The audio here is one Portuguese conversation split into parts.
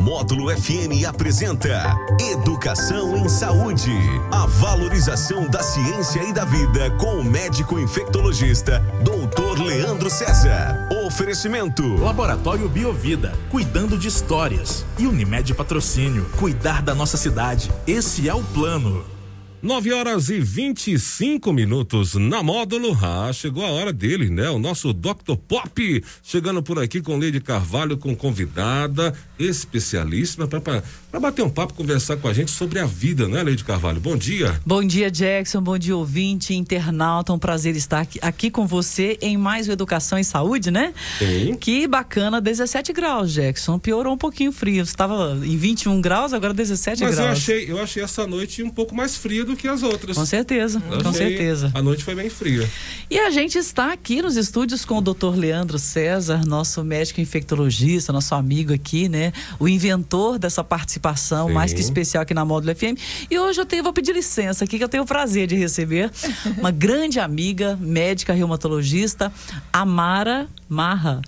Módulo FM apresenta Educação em Saúde. A valorização da ciência e da vida com o médico infectologista, Dr. Leandro César. Oferecimento: Laboratório Biovida, cuidando de histórias. E Unimed Patrocínio, cuidar da nossa cidade. Esse é o plano. 9 horas e 25 minutos na módulo. Ah, chegou a hora dele, né? O nosso Dr. Pop chegando por aqui com Leide Carvalho, com convidada especialíssima para bater um papo, conversar com a gente sobre a vida, né, Leide Carvalho? Bom dia. Bom dia, Jackson. Bom dia, ouvinte, internauta. Um prazer estar aqui, aqui com você em mais o Educação e Saúde, né? Sim. Que bacana, 17 graus, Jackson. Piorou um pouquinho o frio. Você estava em 21 graus, agora 17 Mas graus. eu achei, eu achei essa noite um pouco mais fria do que as outras. Com certeza, Eu com certeza. A noite foi bem fria. E a gente está aqui nos estúdios com o Dr. Leandro César, nosso médico infectologista, nosso amigo aqui, né? O inventor dessa participação Sim. mais que especial aqui na Módulo FM. E hoje eu tenho, vou pedir licença aqui, que eu tenho o prazer de receber uma grande amiga, médica reumatologista, Amara Marra.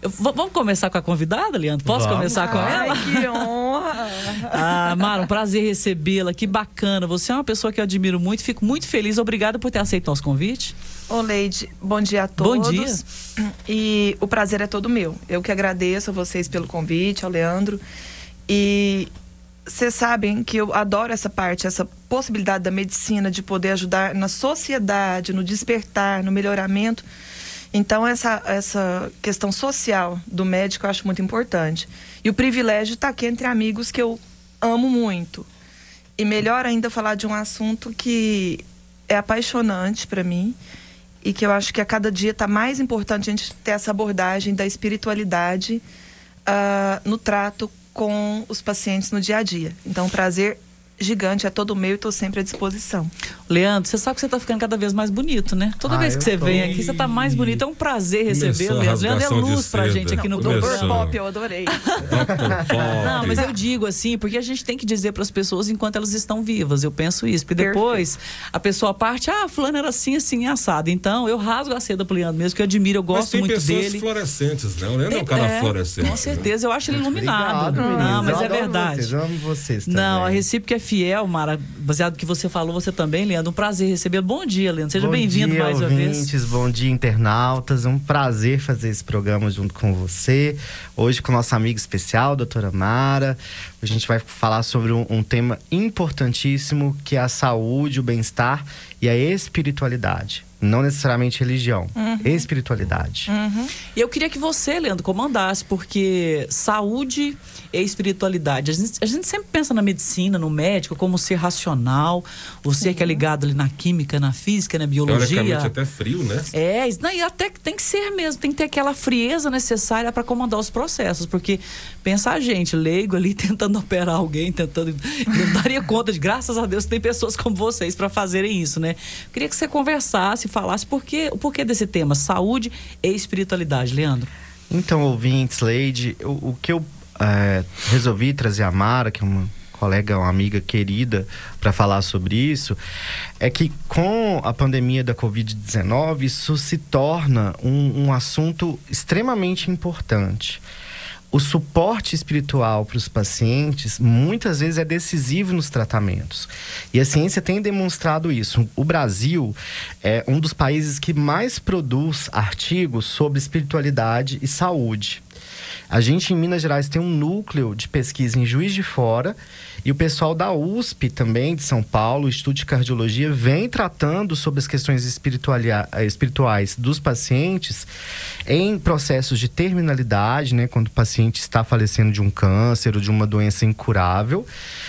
Eu- vamos começar com a convidada, Leandro? Posso Vamos. começar com ela? Ai, que honra! Ah, Mara, um prazer recebê-la, que bacana. Você é uma pessoa que eu admiro muito, fico muito feliz. Obrigada por ter aceito nosso convite. Ô, Leide, bom dia a Bom todos. dia. E o prazer é todo meu. Eu que agradeço a vocês pelo convite, ao Leandro. E vocês sabem que eu adoro essa parte, essa possibilidade da medicina de poder ajudar na sociedade, no despertar, no melhoramento. Então, essa, essa questão social do médico eu acho muito importante. E o privilégio está aqui entre amigos que eu amo muito. E melhor ainda falar de um assunto que é apaixonante para mim e que eu acho que a cada dia está mais importante a gente ter essa abordagem da espiritualidade ah, no trato com os pacientes no dia a dia. Então, prazer gigante é todo meu e estou sempre à disposição. Leandro, você sabe que você tá ficando cada vez mais bonito, né? Toda Ah, vez que você tô. vem aqui, você tá mais bonito. É um prazer receber, a Leandro. Leandro é luz pra gente aqui no Começou. programa. Pop, eu adorei. Não, mas eu digo assim, porque a gente tem que dizer para as pessoas enquanto elas estão vivas. Eu penso isso. Porque depois a pessoa parte, ah, fulano era assim, assim, assado. Então eu rasgo a seda pro Leandro mesmo, que eu admiro, eu Mas gosto tem muito pessoas dele. fluorescentes, né? O Leandro é um cara É, fluorescente. Com né? certeza, eu acho ele iluminado. Obrigado. Não, mas Eu é verdade. Vocês, eu amo vocês Não, a também. Recíproca é fiel, Mara. Baseado no que você falou, você também, Leandro. Um prazer receber. Bom dia, Leandro. Seja Bom bem-vindo dia, mais uma vez. ouvintes, Bom dia, internautas. É um prazer fazer esse programa junto com você. Hoje com nossa amiga especial, doutora Mara. A gente vai falar sobre um, um tema importantíssimo que é a saúde, o bem-estar e a espiritualidade. Não necessariamente religião, espiritualidade. E eu queria que você, Leandro, comandasse, porque saúde e espiritualidade. A gente, a gente sempre pensa na medicina, no médico, como ser racional, o ser que é ligado ali na química, na física, na biologia. Teoricamente até frio, né? É, isso- não, e até que tem que ser mesmo, tem que ter aquela frieza necessária para comandar os processos, porque pensa a gente, leigo ali tentando operar alguém, tentando. Não daria conta de, graças a Deus, que tem pessoas como vocês para fazerem isso, né? Queria que você conversasse, falasse por quê, o porquê desse tema, saúde e espiritualidade, Leandro. Então, ouvintes, Leide, o, o que eu é, resolvi trazer a Mara, que é uma colega, uma amiga querida, para falar sobre isso, é que com a pandemia da Covid-19, isso se torna um, um assunto extremamente importante. O suporte espiritual para os pacientes muitas vezes é decisivo nos tratamentos. E a ciência tem demonstrado isso. O Brasil é um dos países que mais produz artigos sobre espiritualidade e saúde. A gente em Minas Gerais tem um núcleo de pesquisa em Juiz de Fora e o pessoal da USP também, de São Paulo, o Instituto de Cardiologia, vem tratando sobre as questões espirituais dos pacientes em processos de terminalidade, né, quando o paciente está falecendo de um câncer ou de uma doença incurável,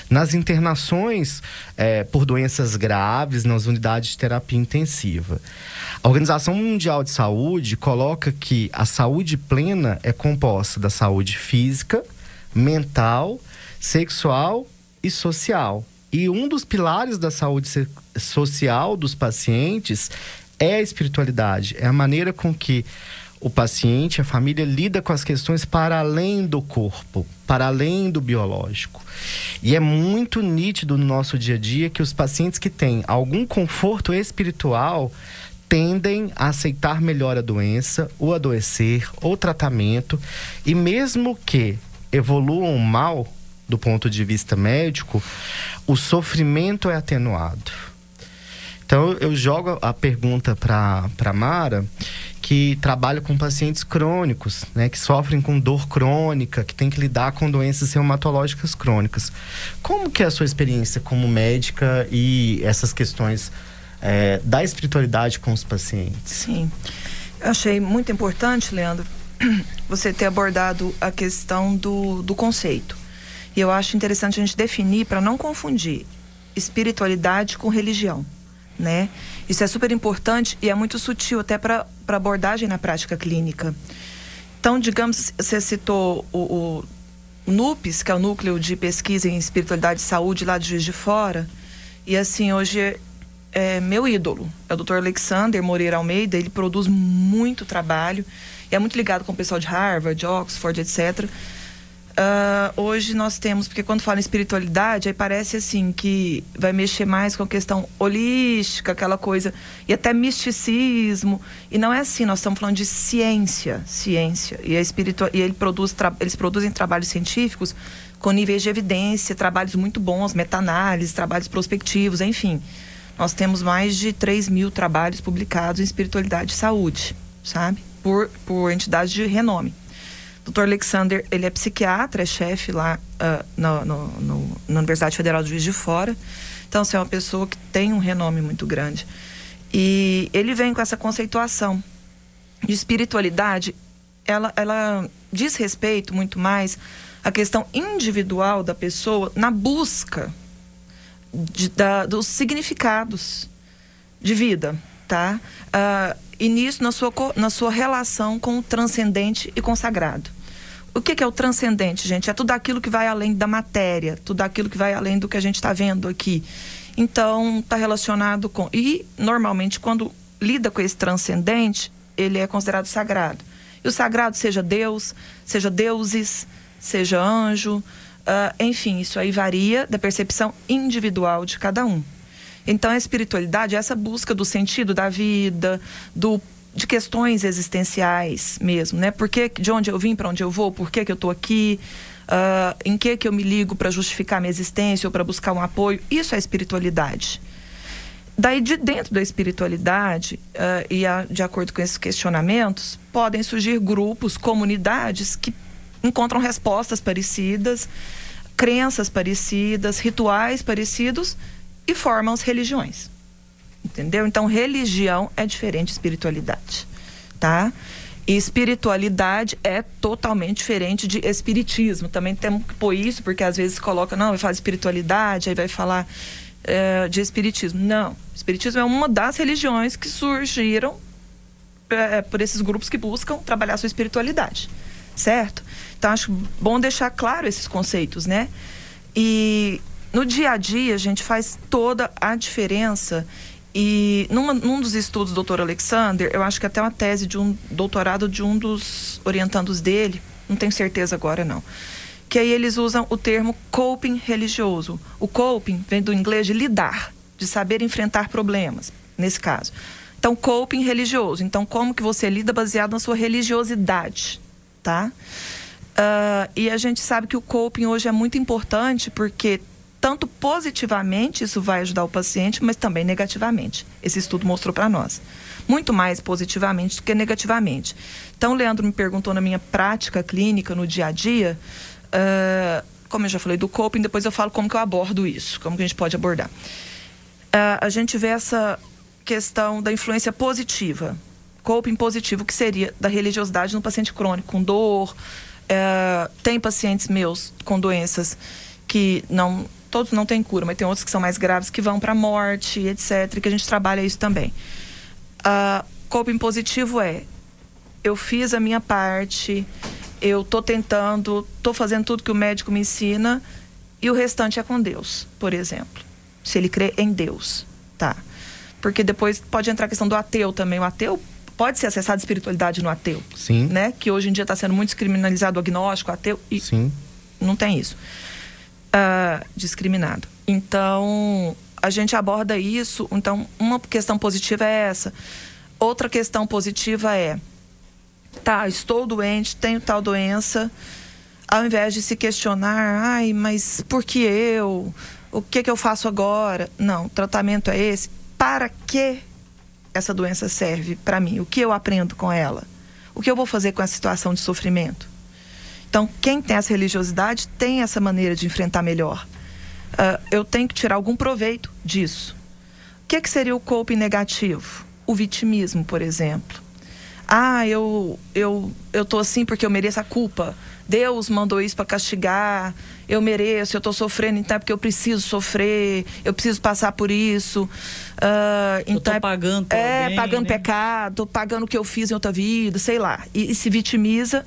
nas internações eh, por doenças graves, nas unidades de terapia intensiva. A Organização Mundial de Saúde coloca que a saúde plena é composta da saúde física, mental, sexual e social. E um dos pilares da saúde social dos pacientes é a espiritualidade, é a maneira com que o paciente, a família lida com as questões para além do corpo, para além do biológico. E é muito nítido no nosso dia a dia que os pacientes que têm algum conforto espiritual tendem a aceitar melhor a doença, o adoecer, ou tratamento, e mesmo que evoluam mal do ponto de vista médico, o sofrimento é atenuado. Então eu jogo a pergunta para Mara, que trabalha com pacientes crônicos, né, que sofrem com dor crônica, que tem que lidar com doenças reumatológicas crônicas. Como que é a sua experiência como médica e essas questões é, da espiritualidade com os pacientes? Sim, eu achei muito importante, Leandro, você ter abordado a questão do, do conceito. E eu acho interessante a gente definir para não confundir espiritualidade com religião, né? Isso é super importante e é muito sutil até para abordagem na prática clínica. Então, digamos, você citou o, o NUPES, que é o Núcleo de Pesquisa em Espiritualidade e Saúde lá de Juiz de Fora. E assim, hoje é meu ídolo. É o Dr. Alexander Moreira Almeida, ele produz muito trabalho e é muito ligado com o pessoal de Harvard, de Oxford, etc. Uh, hoje nós temos, porque quando fala em espiritualidade, aí parece assim que vai mexer mais com a questão holística, aquela coisa, e até misticismo. E não é assim, nós estamos falando de ciência, ciência. E, a espiritua e ele produz eles produzem trabalhos científicos com níveis de evidência, trabalhos muito bons, meta-análise, trabalhos prospectivos, enfim. Nós temos mais de 3 mil trabalhos publicados em espiritualidade e saúde, sabe? Por, por entidades de renome. Dr. Alexander, ele é psiquiatra, é chefe lá uh, no, no, no, na Universidade Federal do Juiz de Fora. Então, assim, é uma pessoa que tem um renome muito grande. E ele vem com essa conceituação de espiritualidade, ela, ela diz respeito muito mais à questão individual da pessoa na busca de, da, dos significados de vida, tá? Uh, e nisso na sua, na sua relação com o transcendente e consagrado. O que, que, é o transcendente, gente? É tudo aquilo que vai além da matéria, tudo aquilo que vai além do que a gente está vendo aqui. Então, está relacionado com. E, normalmente, quando lida com esse transcendente, ele é considerado sagrado. E o sagrado, seja Deus, seja deuses, seja anjo, uh, enfim, isso aí varia da percepção individual de cada um. Então, a espiritualidade é essa busca do sentido da vida, do de questões existenciais mesmo, né? Por que, de onde eu vim, para onde eu vou, por que, que eu estou aqui, uh, em que que eu me ligo para justificar minha existência ou para buscar um apoio. Isso é espiritualidade. Daí, de dentro da espiritualidade, uh, e a, de acordo com esses questionamentos, podem surgir grupos, comunidades que encontram respostas parecidas, crenças parecidas, rituais parecidos e formam as religiões. Entendeu? Então, religião é diferente de espiritualidade, tá? E espiritualidade é totalmente diferente de espiritismo. Também temos que pôr isso, porque às vezes coloca, não, vai falar de espiritualidade, aí vai falar é, de espiritismo. Não. Espiritismo é uma das religiões que surgiram é, por esses grupos que buscam trabalhar sua espiritualidade. Certo? Então, acho bom deixar claro esses conceitos, né? E no dia a dia, a gente faz toda a diferença e numa, num dos estudos do doutor Alexander, eu acho que até uma tese de um doutorado de um dos orientandos dele, não tenho certeza agora não, que aí eles usam o termo coping religioso. O coping vem do inglês de lidar, de saber enfrentar problemas, nesse caso. Então, coping religioso. Então, como que você lida baseado na sua religiosidade, tá? Uh, e a gente sabe que o coping hoje é muito importante porque tanto positivamente isso vai ajudar o paciente, mas também negativamente. Esse estudo mostrou para nós. Muito mais positivamente do que negativamente. Então, o Leandro me perguntou na minha prática clínica, no dia a dia, uh, como eu já falei do coping, depois eu falo como que eu abordo isso, como que a gente pode abordar. Uh, a gente vê essa questão da influência positiva, coping positivo, que seria da religiosidade no paciente crônico, com dor. Uh, tem pacientes meus com doenças que não todos não têm cura, mas tem outros que são mais graves que vão para morte, etc. Que a gente trabalha isso também. Uh, coping positivo é eu fiz a minha parte, eu tô tentando, tô fazendo tudo que o médico me ensina e o restante é com Deus, por exemplo. Se ele crê em Deus, tá? Porque depois pode entrar a questão do ateu também. O ateu pode ser acessado espiritualidade no ateu. Sim. Né? Que hoje em dia está sendo muito criminalizado o agnóstico, o ateu. E Sim. Não tem isso uh, discriminado. Então, a gente aborda isso. Então, uma questão positiva é essa. Outra questão positiva é: tá, estou doente, tenho tal doença. ao invés de se questionar, ai, mas por que eu? O que, que eu faço agora? Não, o tratamento é esse. Para que essa doença serve para mim? O que eu aprendo com ela? O que eu vou fazer com essa situação de sofrimento? Então, quem tem essa religiosidade tem essa maneira de enfrentar melhor. Uh, eu tenho que tirar algum proveito disso. O que, que seria o coping negativo? O vitimismo, por exemplo. Ah, eu, eu, eu tô assim porque eu mereço a culpa. Deus mandou isso para castigar. Eu mereço, eu estou sofrendo, então é porque eu preciso sofrer, eu preciso passar por isso. Uh, então eu tô é pagando É, alguém, pagando né? pecado, pagando o que eu fiz em outra vida, sei lá. E, e se vitimiza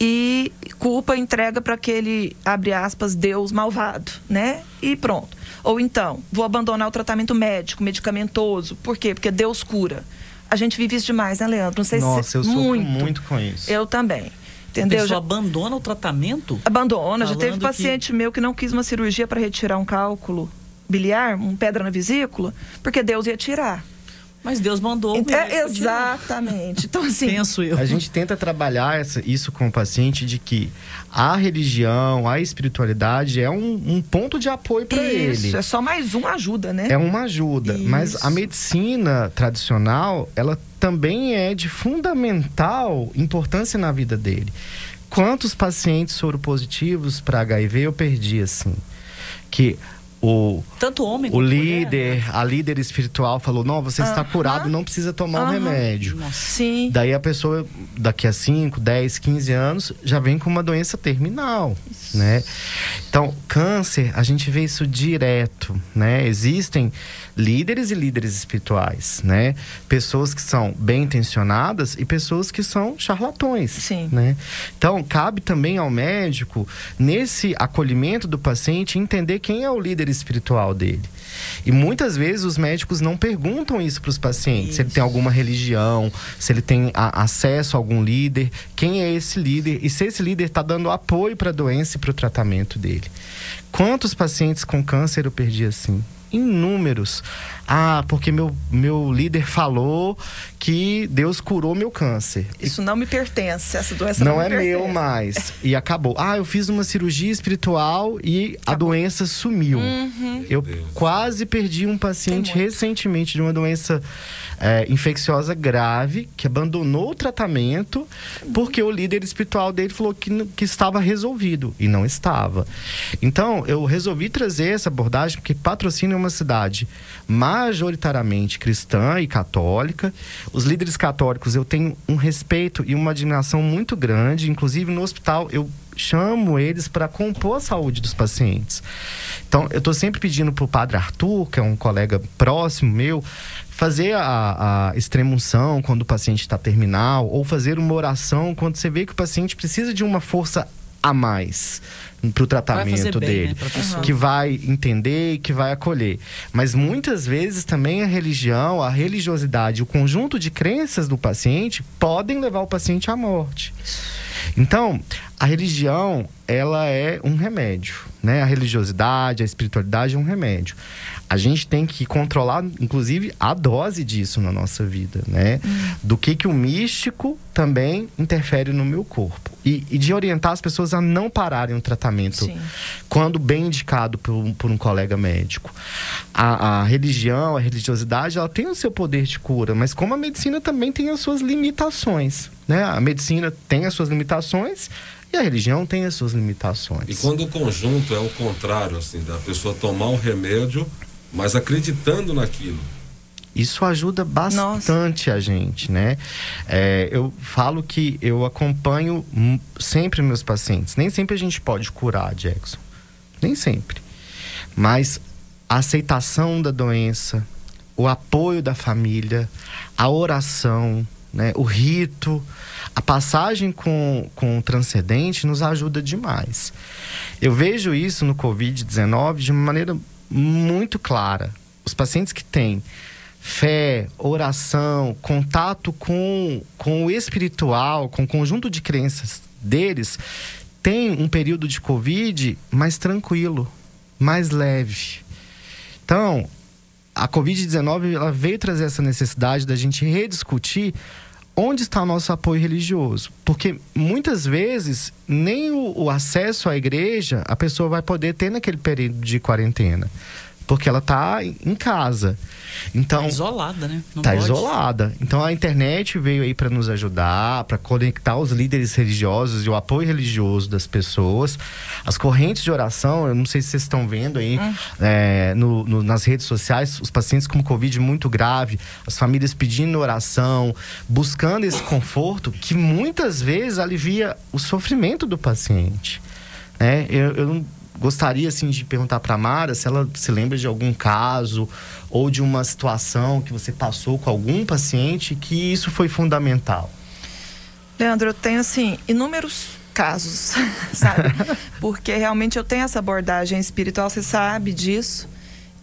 e culpa entrega para aquele, abre aspas, Deus malvado, né? E pronto. Ou então, vou abandonar o tratamento médico, medicamentoso. Por quê? Porque Deus cura. A gente vive isso demais, né, Leandro? Não sei Nossa, se eu sofro muito. muito com isso. Eu também. A Entendeu? pessoa Já- abandona o tratamento? Abandona. Já teve que- paciente meu que não quis uma cirurgia para retirar um cálculo biliar, um pedra na vesícula, porque Deus ia tirar. Mas Deus mandou o É, exatamente. Então, assim. Penso eu. A gente tenta trabalhar essa- isso com o paciente de que a religião, a espiritualidade é um, um ponto de apoio para Isso, ele. é só mais uma ajuda, né? É uma ajuda. Mas Isso. a medicina tradicional, ela também é de fundamental importância na vida dele. Quantos pacientes soropositivos para HIV eu perdi assim? Que o, Tanto homem o quanto mulher, né? líder, a líder espiritual falou: não, você está Aham. curado, não precisa tomar o Aham. remédio. Nossa. Sim. Daí a pessoa, daqui a 5, 10, 15 anos, já vem com uma doença terminal, né? Então, câncer, a gente vê isso direto, né? Existem líderes e líderes espirituais, né? Pessoas que são bem intencionadas e pessoas que são charlatões, Sim. né? Então, cabe também ao médico, nesse acolhimento do paciente, entender quem é o líder espiritual dele. E muitas vezes os médicos não perguntam isso para os pacientes, se ele tem alguma religião, se ele tem a- acesso a algum líder, quem é esse líder e se esse líder está dando apoio para a doença e para o tratamento dele. Quantos pacientes com câncer eu perdi assim? Inúmeros. Ah, porque meu, meu líder falou que Deus curou meu câncer. Isso não me pertence. Essa doença Não não, é pertence. meu mais. E acabou. Ah, eu fiz uma cirurgia espiritual e a doença sumiu. Eu quase perdi um paciente recentemente de uma doença é, infecciosa grave que abandonou o tratamento porque o líder espiritual dele falou que, que estava resolvido e não estava. Então, eu resolvi trazer essa abordagem porque Patrocínio é uma cidade majoritariamente cristã e católica. Os líderes católicos eu tenho um respeito e uma admiração muito grande, inclusive no hospital eu chamo eles para compor a saúde dos pacientes. Então, eu estou sempre pedindo para o padre Arthur, que é um colega próximo meu, fazer a, a extremunção quando o paciente está terminal, ou fazer uma oração quando você vê que o paciente precisa de uma força a mais para o tratamento bem, dele né, que vai entender e que vai acolher. Mas muitas vezes também a religião, a religiosidade, o conjunto de crenças do paciente podem levar o paciente à morte. Então, a religião, ela é um remédio, né? A religiosidade, a espiritualidade é um remédio. A gente tem que controlar, inclusive, a dose disso na nossa vida, né? Do que que o místico também interfere no meu corpo. E, e de orientar as pessoas a não pararem o tratamento Sim. quando bem indicado por um, por um colega médico. A, a religião, a religiosidade, ela tem o seu poder de cura, mas como a medicina também tem as suas limitações, né? A medicina tem as suas limitações e a religião tem as suas limitações. E quando o conjunto é o contrário, assim, da pessoa tomar um remédio, mas acreditando naquilo. Isso ajuda bastante a gente, né? É, eu falo que eu acompanho sempre meus pacientes. Nem sempre a gente pode curar, Jackson. Nem sempre. Mas a aceitação da doença, o apoio da família, a oração, né? o rito, a passagem com, com o transcendente nos ajuda demais. Eu vejo isso no Covid-19 de uma maneira muito clara. Os pacientes que têm fé, oração, contato com, com o espiritual, com o conjunto de crenças deles, têm um período de Covid mais tranquilo, mais leve. Então, a Covid-19 ela veio trazer essa necessidade da gente rediscutir onde está o nosso apoio religioso? Porque muitas vezes nem o, o acesso à igreja a pessoa vai poder ter naquele período de quarentena porque ela está em casa. Então, tá isolada, né? Não tá pode. isolada. Então a internet veio aí para nos ajudar, para conectar os líderes religiosos e o apoio religioso das pessoas. As correntes de oração, eu não sei se vocês estão vendo aí hum. é, no, no, nas redes sociais, os pacientes com Covid muito grave, as famílias pedindo oração, buscando esse conforto que muitas vezes alivia o sofrimento do paciente. É, eu, eu não gostaria assim de perguntar para Mara se ela se lembra de algum caso ou de uma situação que você passou com algum paciente que isso foi fundamental. Leandro, eu tenho assim inúmeros casos, sabe? Porque realmente eu tenho essa abordagem espiritual, você sabe disso,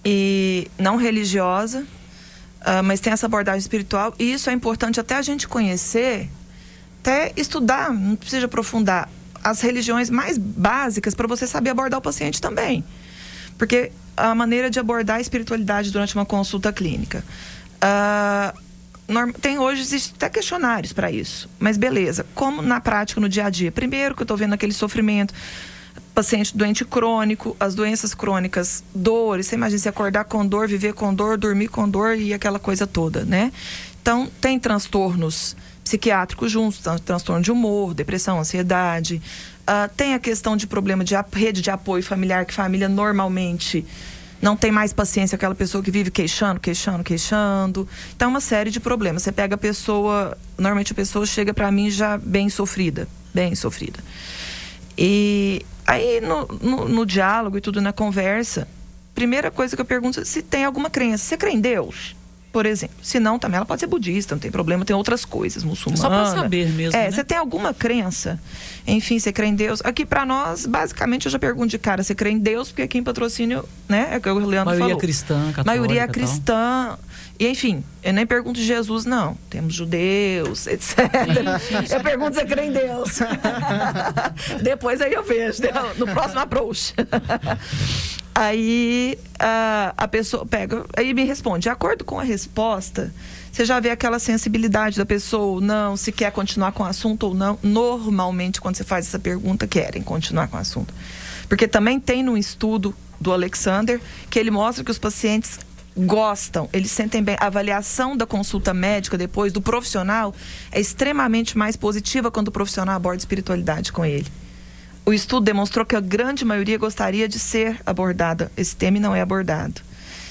e não religiosa, uh, mas tem essa abordagem espiritual e isso é importante até a gente conhecer, até estudar, não precisa aprofundar as religiões mais básicas para você saber abordar o paciente também. Porque a maneira de abordar a espiritualidade durante uma consulta clínica. Uh, tem hoje existe até questionários para isso. Mas beleza, como na prática, no dia a dia? Primeiro que eu estou vendo aquele sofrimento, paciente doente crônico, as doenças crônicas, dores, você imagina se acordar com dor, viver com dor, dormir com dor e aquela coisa toda, né? Então, tem transtornos psiquiátricos juntos, transtorno de humor, depressão, ansiedade. Uh, tem a questão de problema de rede de apoio familiar, que família normalmente não tem mais paciência aquela pessoa que vive queixando, queixando, queixando. Então, uma série de problemas. Você pega a pessoa, normalmente a pessoa chega para mim já bem sofrida, bem sofrida. E aí, no, no, no, diálogo e tudo, na conversa, primeira coisa que eu pergunto é se tem alguma crença. Você crê em Deus? Por exemplo. Se não, também ela pode ser budista, não tem problema, tem outras coisas, muçulmana. Só para saber mesmo. É, né? você tem alguma crença? Enfim, você crê em Deus? Aqui para nós, basicamente, eu já pergunto de cara, você crê em Deus? Porque aqui em patrocínio, né? É o que o Leandro maioria falou. Cristã, católica, maioria cristã. E enfim, eu nem pergunto de Jesus, não. Temos judeus, etc. eu pergunto se você crê em Deus. Depois aí eu vejo, no próximo approach. Aí a, a pessoa pega, aí me responde. De acordo com a resposta, você já vê aquela sensibilidade da pessoa ou não, se quer continuar com o assunto ou não. Normalmente, quando você faz essa pergunta, querem continuar com o assunto. Porque também tem no estudo do Alexander que ele mostra que os pacientes gostam, eles sentem bem. A avaliação da consulta médica depois do profissional é extremamente mais positiva quando o profissional aborda espiritualidade com ele o estudo demonstrou que a grande maioria gostaria de ser abordada. Esse tema não é abordado.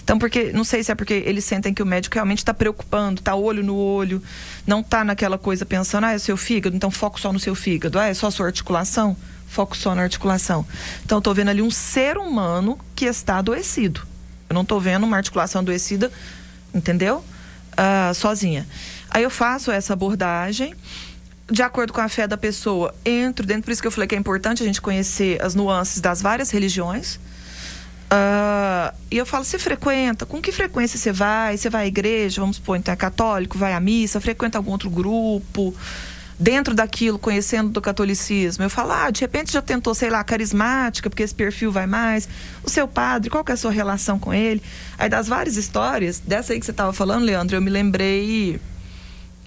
Então, porque não sei se é porque eles sentem que o médico realmente está preocupando, está olho no olho, não está naquela coisa pensando, ah, é seu fígado, então foco só no seu fígado, ah, é só sua articulação, foco só na articulação. Então, estou vendo ali um ser humano que está adoecido. Não estou vendo uma articulação adoecida, entendeu? Uh, sozinha. Aí eu faço essa abordagem de acordo com a fé da pessoa, entro dentro. Por isso que eu falei que é importante a gente conhecer as nuances das várias religiões. Uh, e eu falo, você frequenta? Com que frequência você vai? Você vai à igreja? Vamos supor, então é católico, vai à missa, frequenta algum outro grupo? Dentro daquilo, conhecendo do catolicismo, eu falo, ah, de repente já tentou, sei lá, carismática, porque esse perfil vai mais. O seu padre, qual que é a sua relação com ele? Aí das várias histórias, dessa aí que você estava falando, Leandro, eu me lembrei.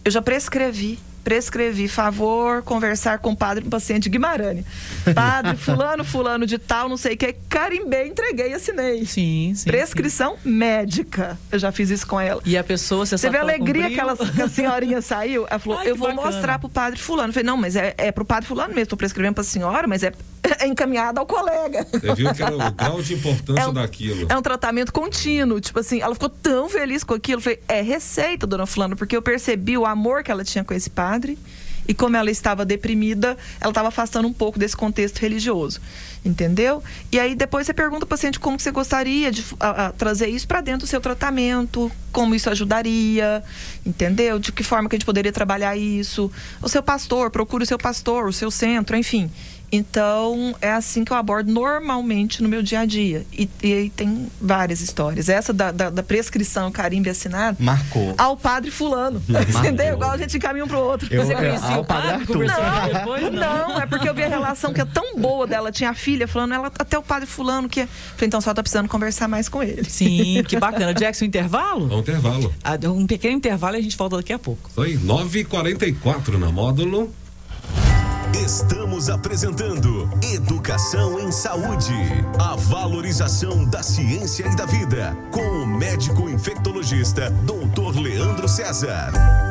Eu já prescrevi prescrevi favor conversar com o padre do paciente Guimarães. Padre fulano, fulano de tal, não sei o que, carimbei, entreguei, assinei. Sim, sim. Prescrição sim. médica. Eu já fiz isso com ela. E a pessoa, você Teve a alegria que, ela, que a senhorinha saiu? Ela falou, Ai, eu vou bacana. mostrar pro padre fulano. Eu falei, não, mas é, é pro padre fulano mesmo, tô prescrevendo pra senhora, mas é encaminhada ao colega. Você viu que era o grau de importância é um, daquilo. É um tratamento contínuo. Tipo assim, ela ficou tão feliz com aquilo. Eu falei, é receita, dona fulano, porque eu percebi o amor que ela tinha com esse padre. E como ela estava deprimida, ela estava afastando um pouco desse contexto religioso. Entendeu? E aí depois você pergunta ao paciente como você gostaria de a, a, trazer isso para dentro do seu tratamento, como isso ajudaria, entendeu? De que forma que a gente poderia trabalhar isso. O seu pastor, procure o seu pastor, o seu centro, enfim. Então, é assim que eu abordo normalmente no meu dia a dia. E, e aí tem várias histórias. Essa da, da, da prescrição, carimbo e assinado. Marcou. Ao padre fulano. Entendeu? Igual a gente encaminha um pro outro. Eu- Você eu- conhecia ao o padre padre? Não, depois? não, é porque eu vi a relação que é tão boa dela. Tinha a filha falando, ela até o padre fulano que. é- Falei, então só tá precisando conversar mais com ele. Sim, que bacana. Jackson, intervalo? Vamos intervalo. Ah, Um pequeno intervalo e a gente volta daqui a pouco. Isso aí, 9h44 na módulo. Estamos apresentando Educação em Saúde. A valorização da ciência e da vida. Com o médico infectologista, Dr. Leandro César.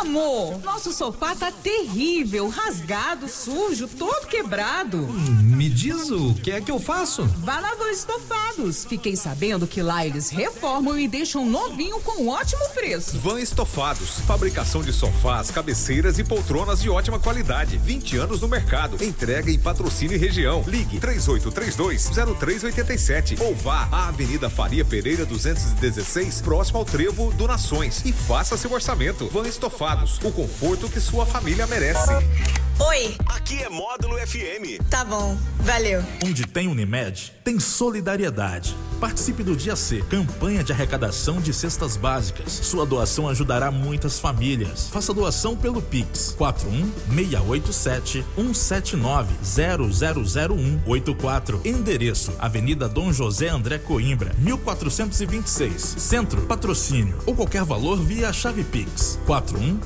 Amor, nosso sofá tá terrível, rasgado, sujo, todo quebrado. Me diz o que é que eu faço? Vá na Van Estofados. Fiquei sabendo que lá eles reformam e deixam novinho com um ótimo preço. Van Estofados, fabricação de sofás, cabeceiras e poltronas de ótima qualidade. 20 anos no mercado. Entrega em patrocínio e região. Ligue 3832-0387 ou vá à Avenida Faria Pereira 216, próximo ao Trevo do Nações e faça seu orçamento. Van Estofados, o conforto que sua família merece. Oi, Aqui é Módulo FM. tá bom, valeu. Onde tem Unimed, tem solidariedade. Participe do Dia C, campanha de arrecadação de cestas básicas. Sua doação ajudará muitas famílias. Faça doação pelo Pix 41687 179 000184. Endereço: Avenida Dom José André Coimbra, 1426. Centro, patrocínio ou qualquer valor via chave Pix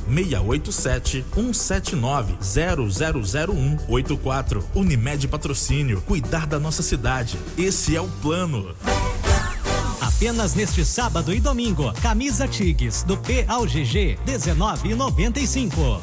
41687 179 000184. Unimed Patrocínio. Cuidar da nossa cidade. Esse é o plano. Apenas neste sábado e domingo, camisa Tigues do P ao GG 19,95.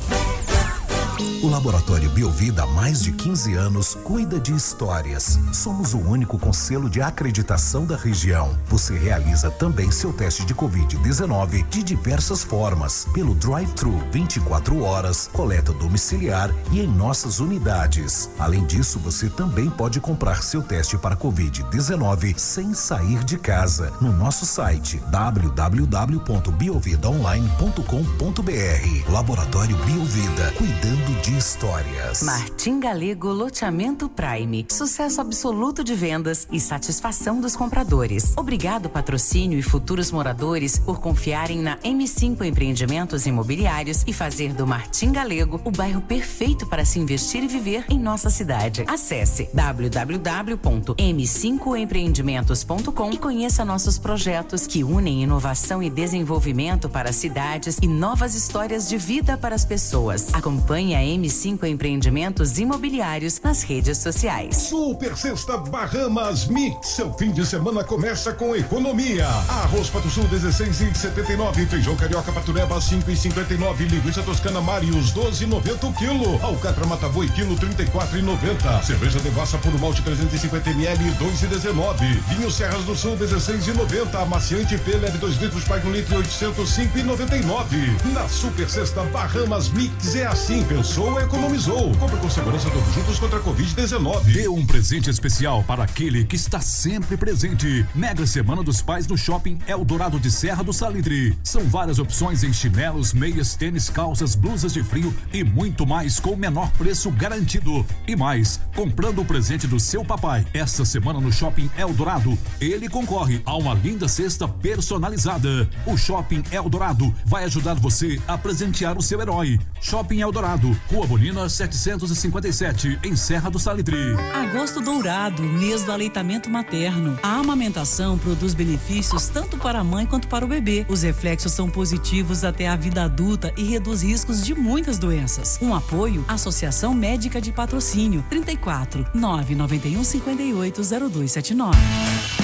O Laboratório Biovida há mais de 15 anos cuida de histórias. Somos o único com selo de acreditação da região. Você realiza também seu teste de Covid-19 de diversas formas, pelo drive-thru 24 horas, coleta domiciliar e em nossas unidades. Além disso, você também pode comprar seu teste para Covid-19 sem sair de casa no nosso site www.biovidaonline.com.br. Laboratório Biovida, cuidando de histórias. Martim Galego Loteamento Prime. Sucesso absoluto de vendas e satisfação dos compradores. Obrigado, patrocínio e futuros moradores, por confiarem na M5 Empreendimentos Imobiliários e fazer do Martim Galego o bairro perfeito para se investir e viver em nossa cidade. Acesse www.m5empreendimentos.com e conheça nossos projetos que unem inovação e desenvolvimento para cidades e novas histórias de vida para as pessoas. Acompanhe a M5 Empreendimentos Imobiliários nas redes sociais. Super Sexta Bahamas Mix. Seu fim de semana começa com economia. Arroz Pato Sul 16,79. Feijão carioca patureba 5,59. Linguiça toscana Marius 12,90 o quilo. Alcatra Mataboi quilo 34,90. Cerveja Devassa por malte 350 ml 2,19. Vinho Serras do Sul 16,90. Amaciante P leve 2 litros pague um litro 805,99. Na Super Sexta Bahamas Mix é assim. Pensou, economizou. Compre com segurança todos juntos contra a Covid-19. Dê um presente especial para aquele que está sempre presente. Mega Semana dos Pais no Shopping Eldorado de Serra do Salitre. São várias opções em chinelos, meias, tênis, calças, blusas de frio e muito mais com o menor preço garantido. E mais, comprando o presente do seu papai esta semana no Shopping Eldorado, ele concorre a uma linda cesta personalizada. O Shopping Eldorado vai ajudar você a presentear o seu herói. Shopping Eldorado, Rua Bonina 757, em Serra do Salitre. Agosto Dourado, mês do aleitamento materno. A amamentação produz benefícios tanto para a mãe quanto para o bebê. Os reflexos são positivos até a vida adulta e reduz riscos de muitas doenças. Um apoio, Associação Médica de Patrocínio, 34 991 58 0279.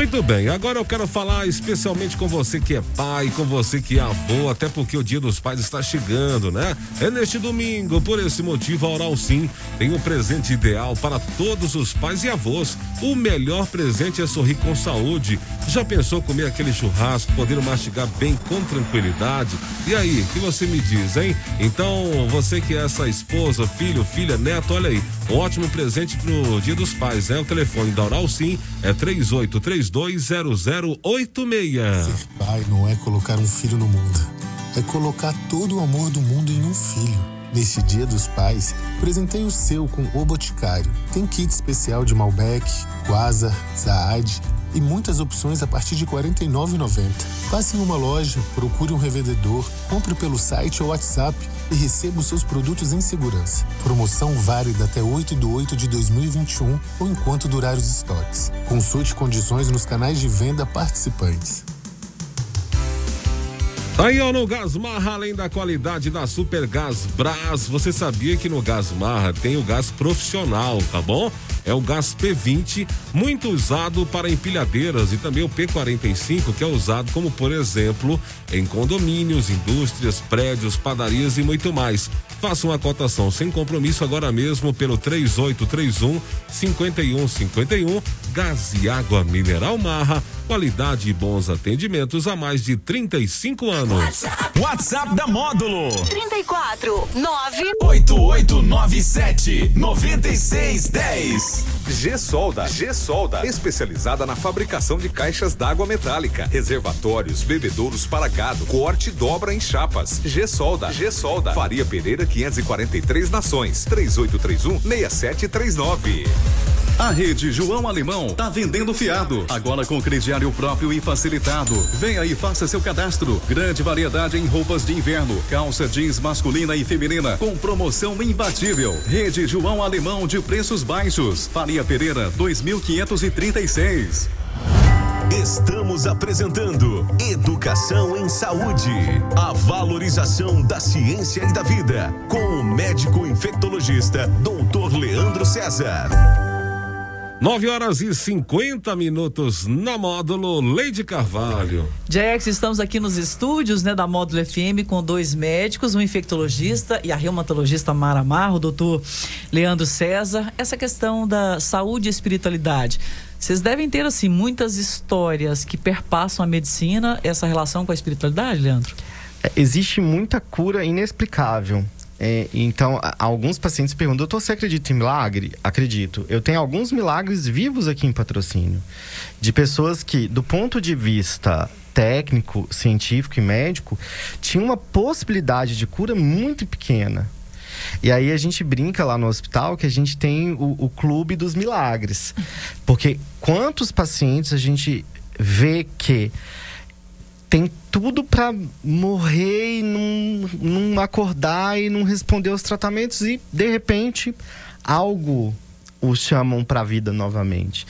Muito bem, agora eu quero falar especialmente com você que é pai, com você que é avô, até porque o Dia dos Pais está chegando, né? É neste domingo, por esse motivo, a Oral Sim tem um presente ideal para todos os pais e avós. O melhor presente é sorrir com saúde. Já pensou comer aquele churrasco, poder mastigar bem com tranquilidade? E aí, o que você me diz, hein? Então, você que é essa esposa, filho, filha, neto, olha aí, um ótimo presente pro Dia dos Pais, né? O telefone da Oral Sim é 38320086. Pai não é colocar um filho no mundo, é colocar todo o amor do mundo em um filho. Neste Dia dos Pais, presentei o seu com O Boticário. Tem kit especial de Malbec, Quasar, Saad e muitas opções a partir de R$ 49,90. Passe em uma loja, procure um revendedor, compre pelo site ou WhatsApp e receba os seus produtos em segurança. Promoção válida até 8 de 8 de 2021 ou enquanto durar os estoques. Consulte condições nos canais de venda participantes. Aí, ó, no Gasmarra, além da qualidade da Super Gás Brás, você sabia que no Gasmarra tem o gás profissional, tá bom? É o gás P20, muito usado para empilhadeiras, e também o P45, que é usado como, por exemplo, em condomínios, indústrias, prédios, padarias e muito mais. Faça uma cotação sem compromisso agora mesmo pelo 3831 5151. Gás e água mineral Marra, qualidade e bons atendimentos há mais de 35 anos. WhatsApp da Módulo 34 9 8897 9610. G-Solda, G-Solda, especializada na fabricação de caixas d'água metálica, reservatórios, bebedouros para gado, corte e dobra em chapas. G-Solda, G-Solda, Faria Pereira 543 Nações, 3831-6739. A rede João Alemão tá vendendo fiado, agora com crediário próprio e facilitado. Venha e faça seu cadastro. Grande variedade em roupas de inverno, calça jeans masculina e feminina, com promoção imbatível. Rede João Alemão de preços baixos. Faria Pereira 2536. Estamos apresentando Educação em Saúde. A valorização da ciência e da vida. Com o médico infectologista, Dr. Leandro César. 9 horas e 50 minutos na módulo Leide Carvalho. Jax, estamos aqui nos estúdios né, da Módulo FM com dois médicos, um infectologista e a reumatologista Mara Marro, o doutor Leandro César. Essa questão da saúde e espiritualidade. Vocês devem ter, assim, muitas histórias que perpassam a medicina, essa relação com a espiritualidade, Leandro? É, existe muita cura inexplicável. É, então, alguns pacientes perguntam, doutor, você acredita em milagre? Acredito. Eu tenho alguns milagres vivos aqui em patrocínio. De pessoas que, do ponto de vista técnico, científico e médico, tinham uma possibilidade de cura muito pequena. E aí a gente brinca lá no hospital que a gente tem o, o clube dos milagres. Porque quantos pacientes a gente vê que tem tudo para morrer e não, não acordar e não responder aos tratamentos e de repente algo os chamam para a vida novamente.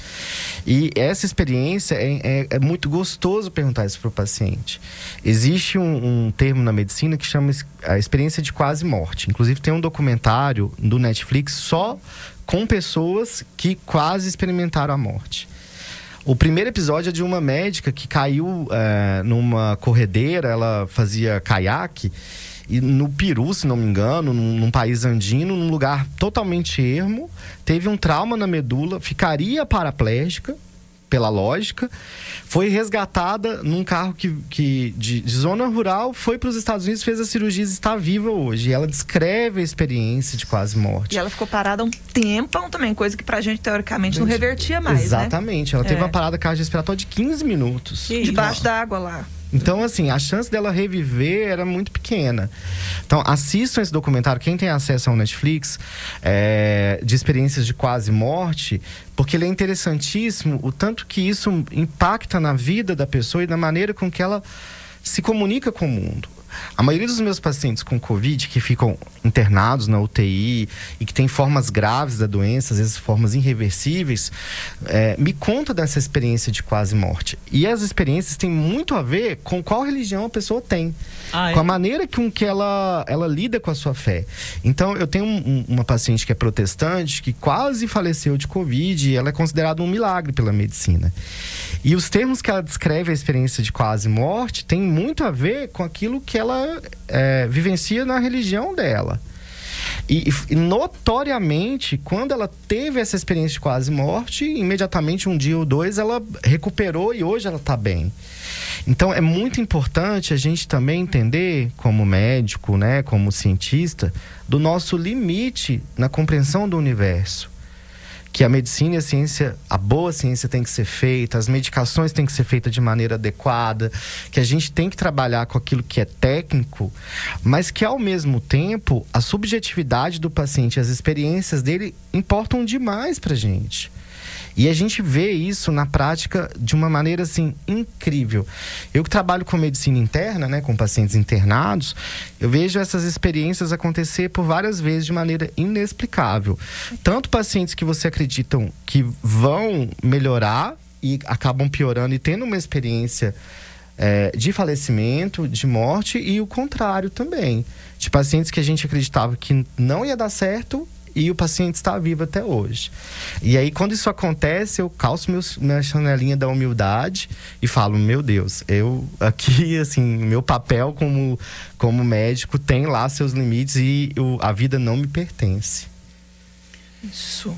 E essa experiência é, é- é muito gostoso perguntar isso para o paciente. Existe um, um termo na medicina que chama a experiência de quase morte. Inclusive tem um documentário do Netflix só com pessoas que quase experimentaram a morte. O primeiro episódio é de uma médica que caiu é, numa corredeira, ela fazia caiaque, e no Peru, se não me engano, num, num país andino, num lugar totalmente ermo, teve um trauma na medula, ficaria paraplégica, pela lógica, foi resgatada num carro que, que de, de zona rural, foi para os Estados Unidos, fez a cirurgia e está viva hoje. E ela descreve a experiência de quase morte. E ela ficou parada um tempão também, coisa que pra gente, teoricamente, não revertia mais, Exatamente. né? Ela teve É. uma parada cardiorrespiratória de 15 minutos. Debaixo da água lá. Então, assim, a chance dela reviver era muito pequena. Então, assistam esse documentário, quem tem acesso ao Netflix, é, de experiências de quase morte, porque ele é interessantíssimo o tanto que isso impacta na vida da pessoa e na maneira com que ela se comunica com o mundo. A maioria dos meus pacientes com Covid que ficam internados na UTI e que têm formas graves da doença, às vezes formas irreversíveis, é, me conta dessa experiência de quase morte. E as experiências têm muito a ver com qual religião a pessoa tem. Ah, é? Com a maneira com que ela, ela lida com a sua fé. Então, eu tenho um- uma paciente que é protestante, que quase faleceu de Covid, e ela é considerada um milagre pela medicina. E os termos que ela descreve a experiência de quase morte tem muito a ver com aquilo que ela é, vivencia na religião dela. E, e notoriamente, quando ela teve essa experiência de quase morte, imediatamente um dia ou dois ela recuperou e hoje ela está bem. Então é muito importante a gente também entender, como médico, né, como cientista, do nosso limite na compreensão do universo. Que a medicina e a ciência, a boa ciência tem que ser feita, as medicações têm que ser feitas de maneira adequada, que a gente tem que trabalhar com aquilo que é técnico, mas que ao mesmo tempo a subjetividade do paciente, as experiências dele importam demais pra gente. E a gente vê isso na prática de uma maneira assim incrível. Eu que trabalho com medicina interna, né, com pacientes internados, eu vejo essas experiências acontecer por várias vezes de maneira inexplicável. Tanto pacientes que você acreditam que vão melhorar e acabam piorando e tendo uma experiência é, de falecimento, de morte, e o contrário também. De pacientes que a gente acreditava que não ia dar certo e o paciente está vivo até hoje. E aí, quando isso acontece, eu calço meus, minha chanelinha da humildade e falo: Meu Deus, eu aqui, assim, meu papel como, como médico tem lá seus limites e eu, a vida não me pertence. Isso.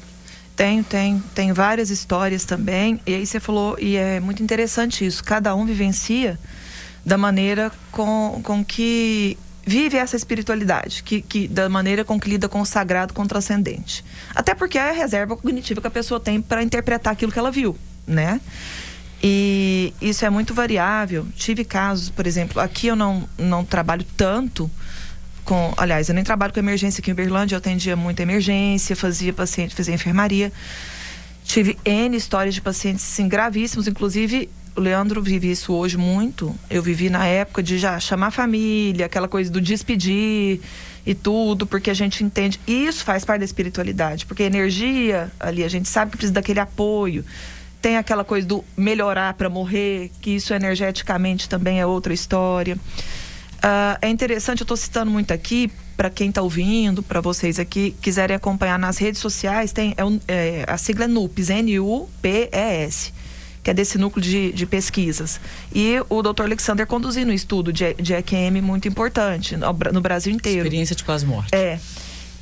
Tenho, tenho. Tem várias histórias também. E aí você falou, e é muito interessante isso. Cada um vivencia da maneira com, com que vive essa espiritualidade, que, que da maneira com que lida com o sagrado, com o transcendente. Até porque é a reserva cognitiva que a pessoa tem para interpretar aquilo que ela viu, né? E isso é muito variável. Tive casos, por exemplo, aqui eu não, não trabalho tanto com. Aliás, eu nem trabalho com emergência aqui em Uberlândia, eu atendia muita emergência, fazia paciente, fazia enfermaria. Tive N histórias de pacientes assim, gravíssimos, inclusive o Leandro vive isso hoje muito. Eu vivi na época de já chamar a família, aquela coisa do despedir e tudo, porque a gente entende. Isso faz parte da espiritualidade, porque energia ali, a gente sabe que precisa daquele apoio. Tem aquela coisa do melhorar para morrer, que isso energeticamente também é outra história. Uh, é interessante, eu estou citando muito aqui, para quem está ouvindo, para vocês aqui, quiserem acompanhar nas redes sociais, tem é, é, a sigla é NUPES, N-U-P-E-S que é desse núcleo de, de pesquisas. E o Dr. Alexander conduzindo um estudo de, de EQM muito importante no, no Brasil inteiro. Experiência de quase morte. É.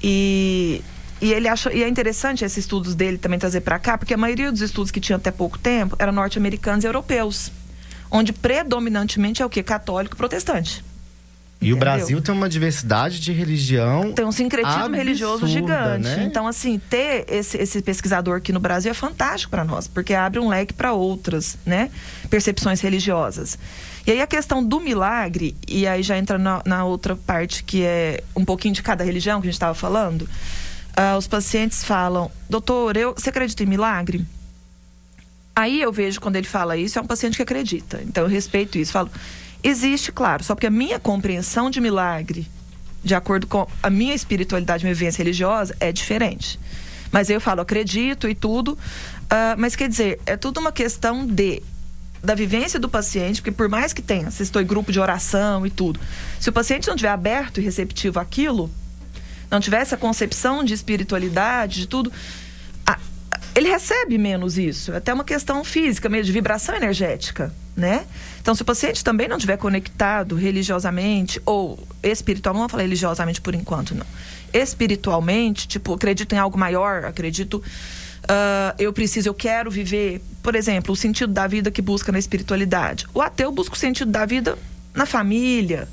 E, e ele acha, e é interessante esses estudos dele também trazer para cá, porque a maioria dos estudos que tinha até pouco tempo eram norte-americanos e europeus, onde predominantemente é o que católico e protestante. E o Brasil tem uma diversidade de religião. Tem um sincretismo absurda, religioso gigante. Né? Então, assim, ter esse, esse pesquisador aqui no Brasil é fantástico para nós, porque abre um leque para outras né, percepções religiosas. E aí a questão do milagre, e aí já entra na, na outra parte que é um pouquinho de cada religião que a gente estava falando. Uh, os pacientes falam, doutor, eu, você acredita em milagre? Aí eu vejo quando ele fala isso, é um paciente que acredita. Então eu respeito isso. Falo, Existe, claro, só porque a minha compreensão de milagre, de acordo com a minha espiritualidade, minha vivência religiosa, é diferente. Mas eu falo, acredito e tudo, uh, mas quer dizer, é tudo uma questão de da vivência do paciente, porque por mais que tenha, se estou em grupo de oração e tudo, se o paciente não estiver aberto e receptivo àquilo, não tiver essa concepção de espiritualidade, de tudo, ele recebe menos isso. É até uma questão física mesmo, de vibração energética, né? Então, se o paciente também não estiver conectado religiosamente ou espiritual, não vou falar religiosamente por enquanto, não. Espiritualmente, tipo, acredito em algo maior, acredito, uh, eu preciso, eu quero viver, por exemplo, o sentido da vida que busca na espiritualidade. O ateu busca o sentido da vida na família,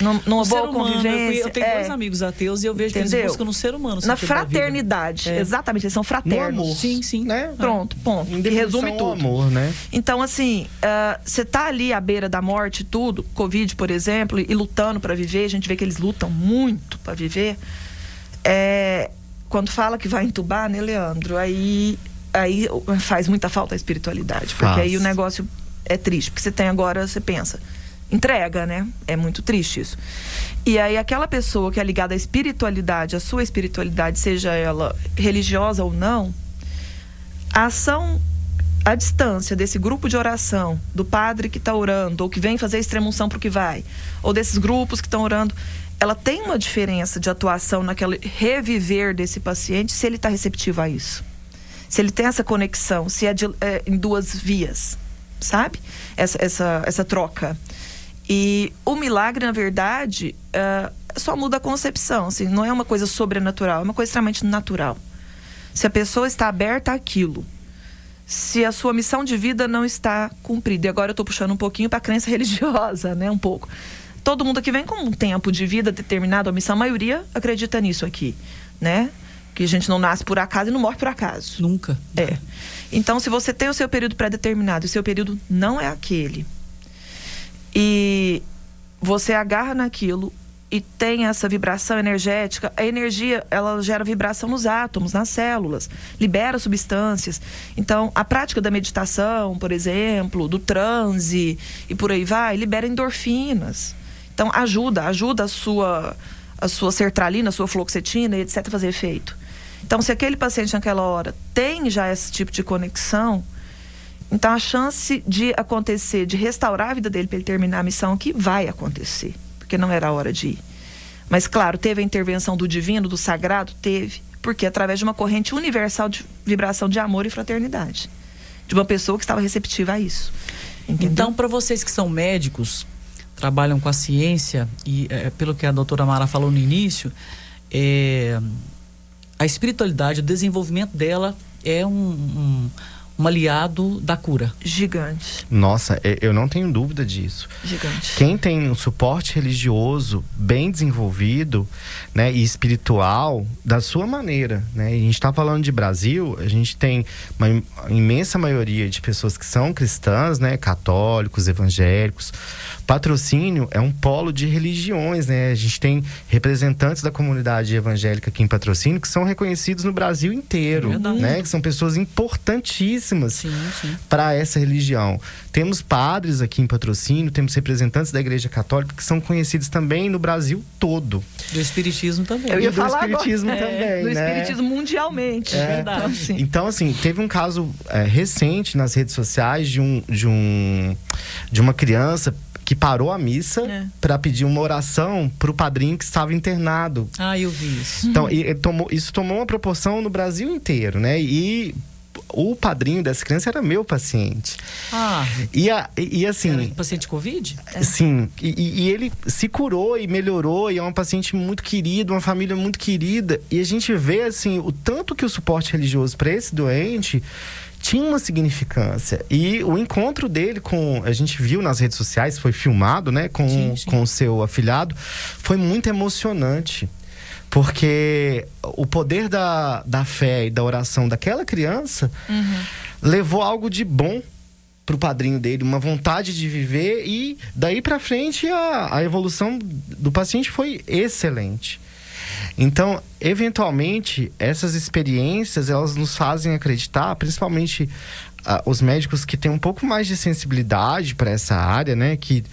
numa boa humano, convivência. Eu tenho é. dois amigos ateus e eu vejo Entendeu? que eles buscam no ser humano. Na fraternidade. É. Exatamente, eles são fraternos. No amor. Sim, sim. Né? Pronto, ponto. Em resume tudo. amor, né? Então, assim, uh, você tá ali à beira da morte tudo, Covid, por exemplo, e, e lutando para viver, a gente vê que eles lutam muito para viver. É, quando fala que vai entubar, né, Leandro? Aí, aí faz muita falta a espiritualidade. Porque faz. aí o negócio é triste. Porque você tem agora, você pensa entrega, né? É muito triste isso. E aí aquela pessoa que é ligada à espiritualidade, à sua espiritualidade, seja ela religiosa ou não, a ação à distância desse grupo de oração, do padre que está orando, ou que vem fazer extremunção para o que vai, ou desses grupos que estão orando, ela tem uma diferença de atuação naquele reviver desse paciente se ele está receptivo a isso. Se ele tem essa conexão, se é, de, é em duas vias, sabe? Essa, essa, essa troca. E o milagre, na verdade, uh, só muda a concepção. Assim, não é uma coisa sobrenatural, é uma coisa extremamente natural. Se a pessoa está aberta àquilo, se a sua missão de vida não está cumprida. E agora eu estou puxando um pouquinho para a crença religiosa, né? Um pouco. Todo mundo aqui vem com um tempo de vida determinado, a missão, a maioria acredita nisso aqui, né? Porque a gente não nasce por acaso e não morre por acaso. Nunca. É. Então, se você tem o seu período pré-determinado e o seu período não é aquele, e você agarra naquilo e tem essa vibração energética, a energia ela gera vibração nos átomos, nas células, libera substâncias. Então, a prática da meditação, por exemplo, do transe e por aí vai, libera endorfinas. Então, ajuda, ajuda a sua a sua sertralina, a sua fluoxetina etc a fazer efeito. Então, se aquele paciente naquela hora tem já esse tipo de conexão, então a chance de acontecer, de restaurar a vida dele para ele terminar a missão que vai acontecer, porque não era a hora de ir. Mas claro, teve a intervenção do divino, do sagrado, teve, porque através de uma corrente universal de vibração de amor e fraternidade, de uma pessoa que estava receptiva a isso. Entendeu? Então, para vocês que são médicos, trabalham com a ciência e é, pelo que a doutora Mara falou no início, é, a espiritualidade, o desenvolvimento dela é um, um, um aliado da cura. Gigante. Nossa, e- eu não tenho dúvida disso. Gigante. Quem tem um suporte religioso bem desenvolvido, né, e espiritual da sua maneira, né? A gente está falando de Brasil, a gente tem uma im- imensa maioria de pessoas que são cristãs, né, católicos, evangélicos. Patrocínio é um polo de religiões, né? A gente tem representantes da comunidade evangélica aqui em Patrocínio que são reconhecidos no Brasil inteiro, Verdade. né? Que são pessoas importantíssimas para essa religião. Temos padres aqui em Patrocínio, temos representantes da Igreja Católica que são conhecidos também no Brasil todo. Do espiritismo também. Eu ia do falar espiritismo agora. também, É, do né? espiritismo mundialmente. É. Então, assim, Então, assim, teve um caso é, recente nas redes sociais de um, de um de uma criança que parou a missa É. para pedir uma oração para o padrinho que estava internado. Ah, eu vi isso. Então, e- tomou- isso tomou uma proporção no Brasil inteiro, né? E o padrinho dessa criança era meu paciente. Ah, E, a- e, e assim. paciente Covid? Sim, e, e- ele se curou e melhorou, e é uma paciente muito querida, uma família muito querida. E a gente vê, assim, o tanto que o suporte religioso para esse doente tinha uma significância. E o encontro dele com. A gente viu nas redes sociais, foi filmado, né, com, Sim, sim. com o seu afilhado, foi muito emocionante. Porque o poder da, da fé e da oração daquela criança levou algo de bom pro padrinho dele, uma vontade de viver e daí pra frente a, a evolução do paciente foi excelente. Então, eventualmente, essas experiências elas nos fazem acreditar, principalmente ah, os médicos que têm um pouco mais de sensibilidade para essa área, né? Que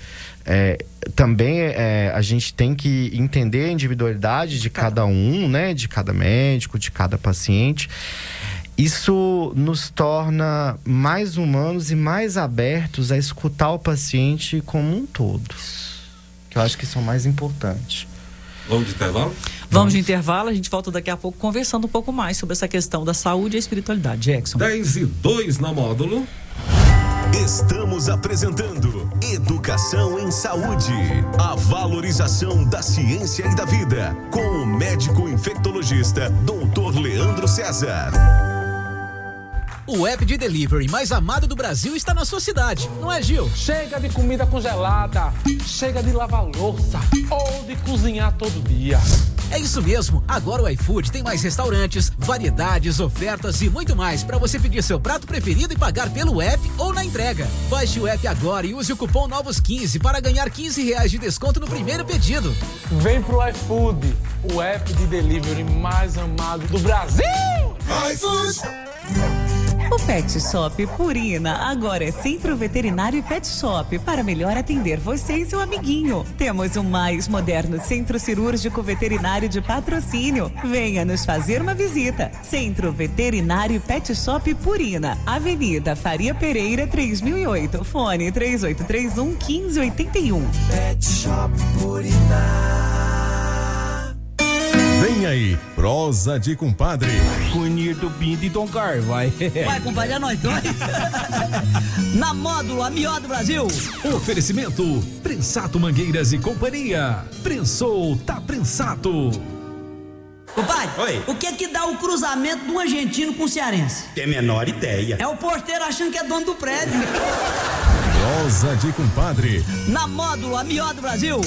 é, também é, a gente tem que entender a individualidade de cada um, né? De cada médico, de cada paciente. Isso nos torna mais humanos e mais abertos a escutar o paciente como um todo. Que eu acho que isso é o mais importante. Vamos de intervalo? Vamos de intervalo, a gente volta daqui a pouco conversando um pouco mais sobre essa questão da saúde e a espiritualidade. Jackson. 10 e 2 na módulo. Estamos apresentando Educação em Saúde. A valorização da ciência e da vida. Com o médico infectologista, Dr. Leandro César. O app de delivery mais amado do Brasil está na sua cidade, não é, Gil? Chega de comida congelada, chega de lavar louça ou de cozinhar todo dia. É isso mesmo. Agora o iFood tem mais restaurantes, variedades, ofertas e muito mais para você pedir seu prato preferido e pagar pelo app ou na entrega. Baixe o app agora e use o cupom NOVOS15 para ganhar 15 reais de desconto no primeiro pedido. Vem pro iFood, o app de delivery mais amado do Brasil. iFood. O Pet Shop Purina agora é Centro Veterinário e Pet Shop para melhor atender você e seu amiguinho. Temos o mais moderno Centro Cirúrgico Veterinário de Patrocínio. Venha nos fazer uma visita. Centro Veterinário Pet Shop Purina, Avenida Faria Pereira 3008, fone 3831 1581. Pet Shop Purina. Vem aí, prosa de compadre. Cunir do Pinto e Tom Car, vai. Vai, compadre, é nós dois. Na módulo, a melhor do Brasil. Oferecimento: Prensato Mangueiras e Companhia. Prensou, tá prensado. Compadre, Oi. o que que dá o cruzamento do argentino com o cearense? Tem a menor ideia. É o porteiro achando que é dono do prédio. Prosa de compadre. Na módulo, a melhor do Brasil.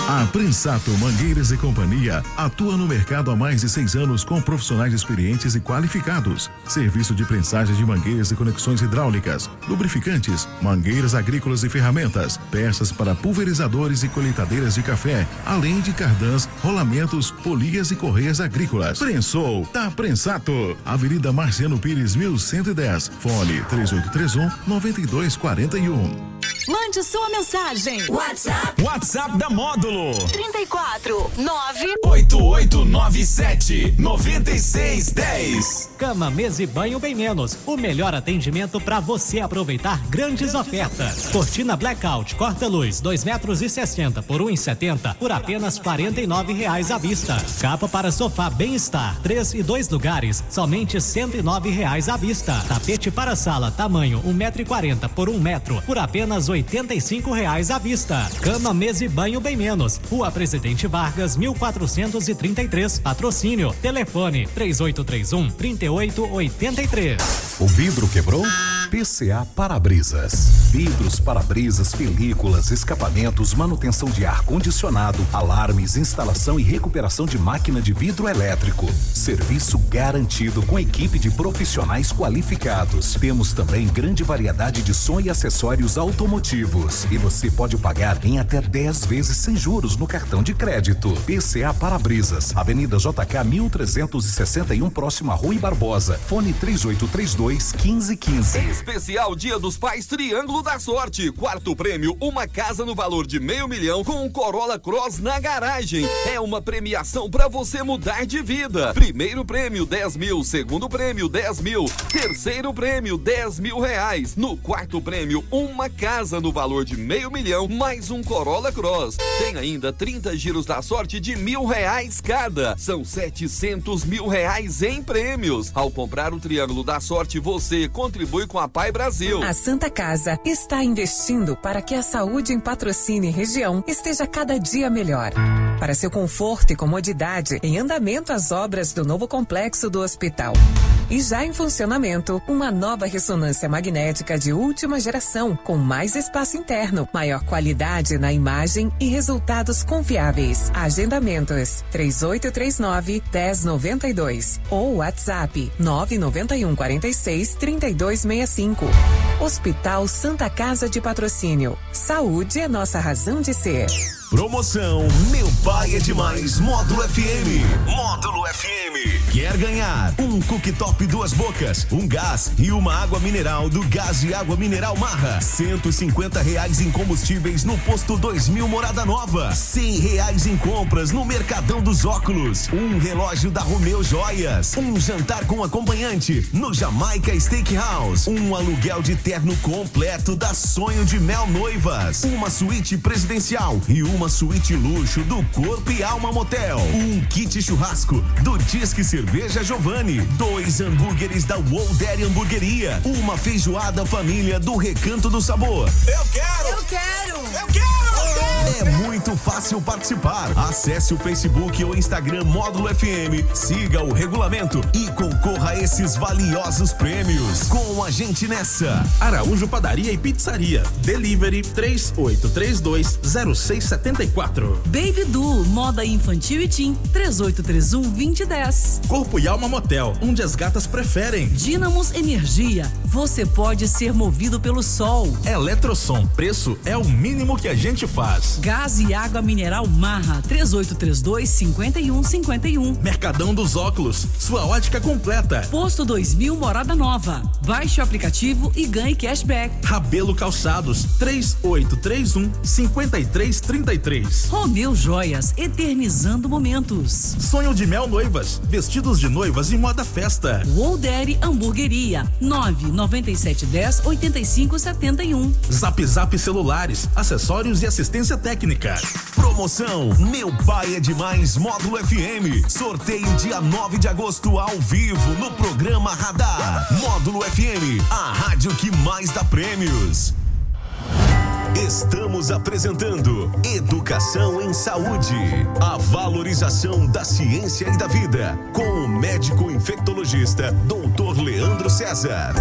A Prensato Mangueiras e Companhia atua no mercado há mais de seis anos com profissionais experientes e qualificados. Serviço de prensagem de mangueiras e conexões hidráulicas, lubrificantes, mangueiras agrícolas e ferramentas, peças para pulverizadores e colheitadeiras de café, além de cardãs, rolamentos, polias e correias agrícolas. Prensou, tá Prensato. Avenida Marciano Pires, 1110. Fone 3831 9241. Mande sua mensagem. WhatsApp. WhatsApp da Módulo. 34 9 8897 9610. Cama, mesa e banho bem menos. O melhor atendimento para você aproveitar grandes ofertas. Cortina Blackout, corta-luz, 2 metros e 60 por 1,70 por apenas 49 reais à vista. Capa para sofá Bem-Estar, 3 e 2 lugares, somente 109 reais à vista. Tapete para sala, tamanho 1,40 por 1 metro, por apenas R$ 85 reais à vista. Cama, mesa e banho bem menos. Rua Presidente Vargas, 1433. Patrocínio. Telefone 3831 3883. O vidro quebrou? PCA Para-Brisas. Vidros, para-brisas, películas, escapamentos, manutenção de ar condicionado, alarmes, instalação e recuperação de máquina de vidro elétrico. Serviço garantido com equipe de profissionais qualificados. Temos também grande variedade de som e acessórios automotivos. E você pode pagar em até 10 vezes sem juros no cartão de crédito. PCA Para-Brisas, Avenida JK 1361, próximo a Rui Barbosa. Fone 3832 1515. Especial Dia dos Pais Triângulo da Sorte. Quarto prêmio, uma casa no valor de meio milhão com um Corolla Cross na garagem. É uma premiação para você mudar de vida. Primeiro prêmio, 10 mil. Segundo prêmio, 10 mil. Terceiro prêmio, 10 mil reais. No quarto prêmio, uma casa no valor de meio milhão, mais um Corolla Cross. Tem ainda 30 giros da sorte de mil reais cada. São 700 mil reais em prêmios. Ao comprar o Triângulo da Sorte, você contribui com a Pai Brasil. A Santa Casa está investindo para que a saúde em patrocínio e região esteja cada dia melhor. Para seu conforto e comodidade, em andamento as obras do novo complexo do hospital. E já em funcionamento, uma nova ressonância magnética de última geração, com mais espaço interno, maior qualidade na imagem e resultados confiáveis. Agendamentos 3839 1092 ou WhatsApp 991 46 3265. Hospital Santa Casa de Patrocínio. Saúde é nossa razão de ser. Promoção Meu Pai é Demais Módulo FM. Módulo FM. Quer ganhar um cooktop duas bocas, um gás e uma água mineral do Gás e Água Mineral Marra. 150 reais em combustíveis no posto 2000 Morada Nova. 100 reais em compras no Mercadão dos Óculos. Um relógio da Romeu Joias. Um jantar com acompanhante no Jamaica Steakhouse. Um aluguel de terno completo da Sonho de Mel Noivas. Uma suíte presidencial e uma suíte luxo do Corpo e Alma Motel. Um kit churrasco do Disque Cerveja Giovanni. Dois hambúrgueres da World Dairy Hamburgueria. Uma feijoada família do Recanto do Sabor. Eu quero! Eu quero! Eu quero! É muito fácil participar. Acesse o Facebook ou Instagram Módulo FM, siga o regulamento e concorra a esses valiosos prêmios. Com a gente nessa. Araújo Padaria e Pizzaria. Delivery 3832 0674. Baby Du, moda infantil e teen, 3831 2010. Corpo e Alma Motel, onde as gatas preferem. Dínamos Energia, você pode ser movido pelo sol. Eletrosom, preço é o mínimo que a gente faz. Gás e água mineral Marra, 3832 5151. Mercadão dos Óculos, sua ótica completa. Posto 2000 Morada Nova. Baixe o aplicativo e ganhe cashback. Rabelo Calçados, 3831 5333. Romeu Joias, eternizando momentos. Sonho de Mel Noivas, vestidos de noivas e moda festa. Woldere Hamburgueria, 99710 8571. Zap Zap Celulares, acessórios e assistência técnica. Promoção Meu Pai é Demais Módulo FM. Sorteio dia 9 de agosto ao vivo no programa Radar. Módulo FM, a rádio que mais dá prêmios. Estamos apresentando Educação em Saúde. A valorização da ciência e da vida. Com o médico infectologista, Dr. Leandro César.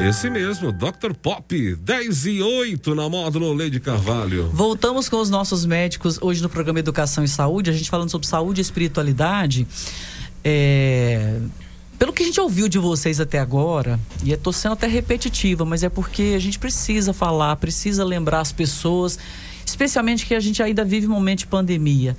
Esse mesmo, Dr. Pop, 10 e 8 na módulo Lady Carvalho. Voltamos com os nossos médicos hoje no programa Educação e Saúde, a gente falando sobre saúde e espiritualidade. É, Pelo que a gente ouviu de vocês até agora, e tô sendo até repetitiva, mas é porque a gente precisa falar, precisa lembrar as pessoas, especialmente que a gente ainda vive um momento de pandemia.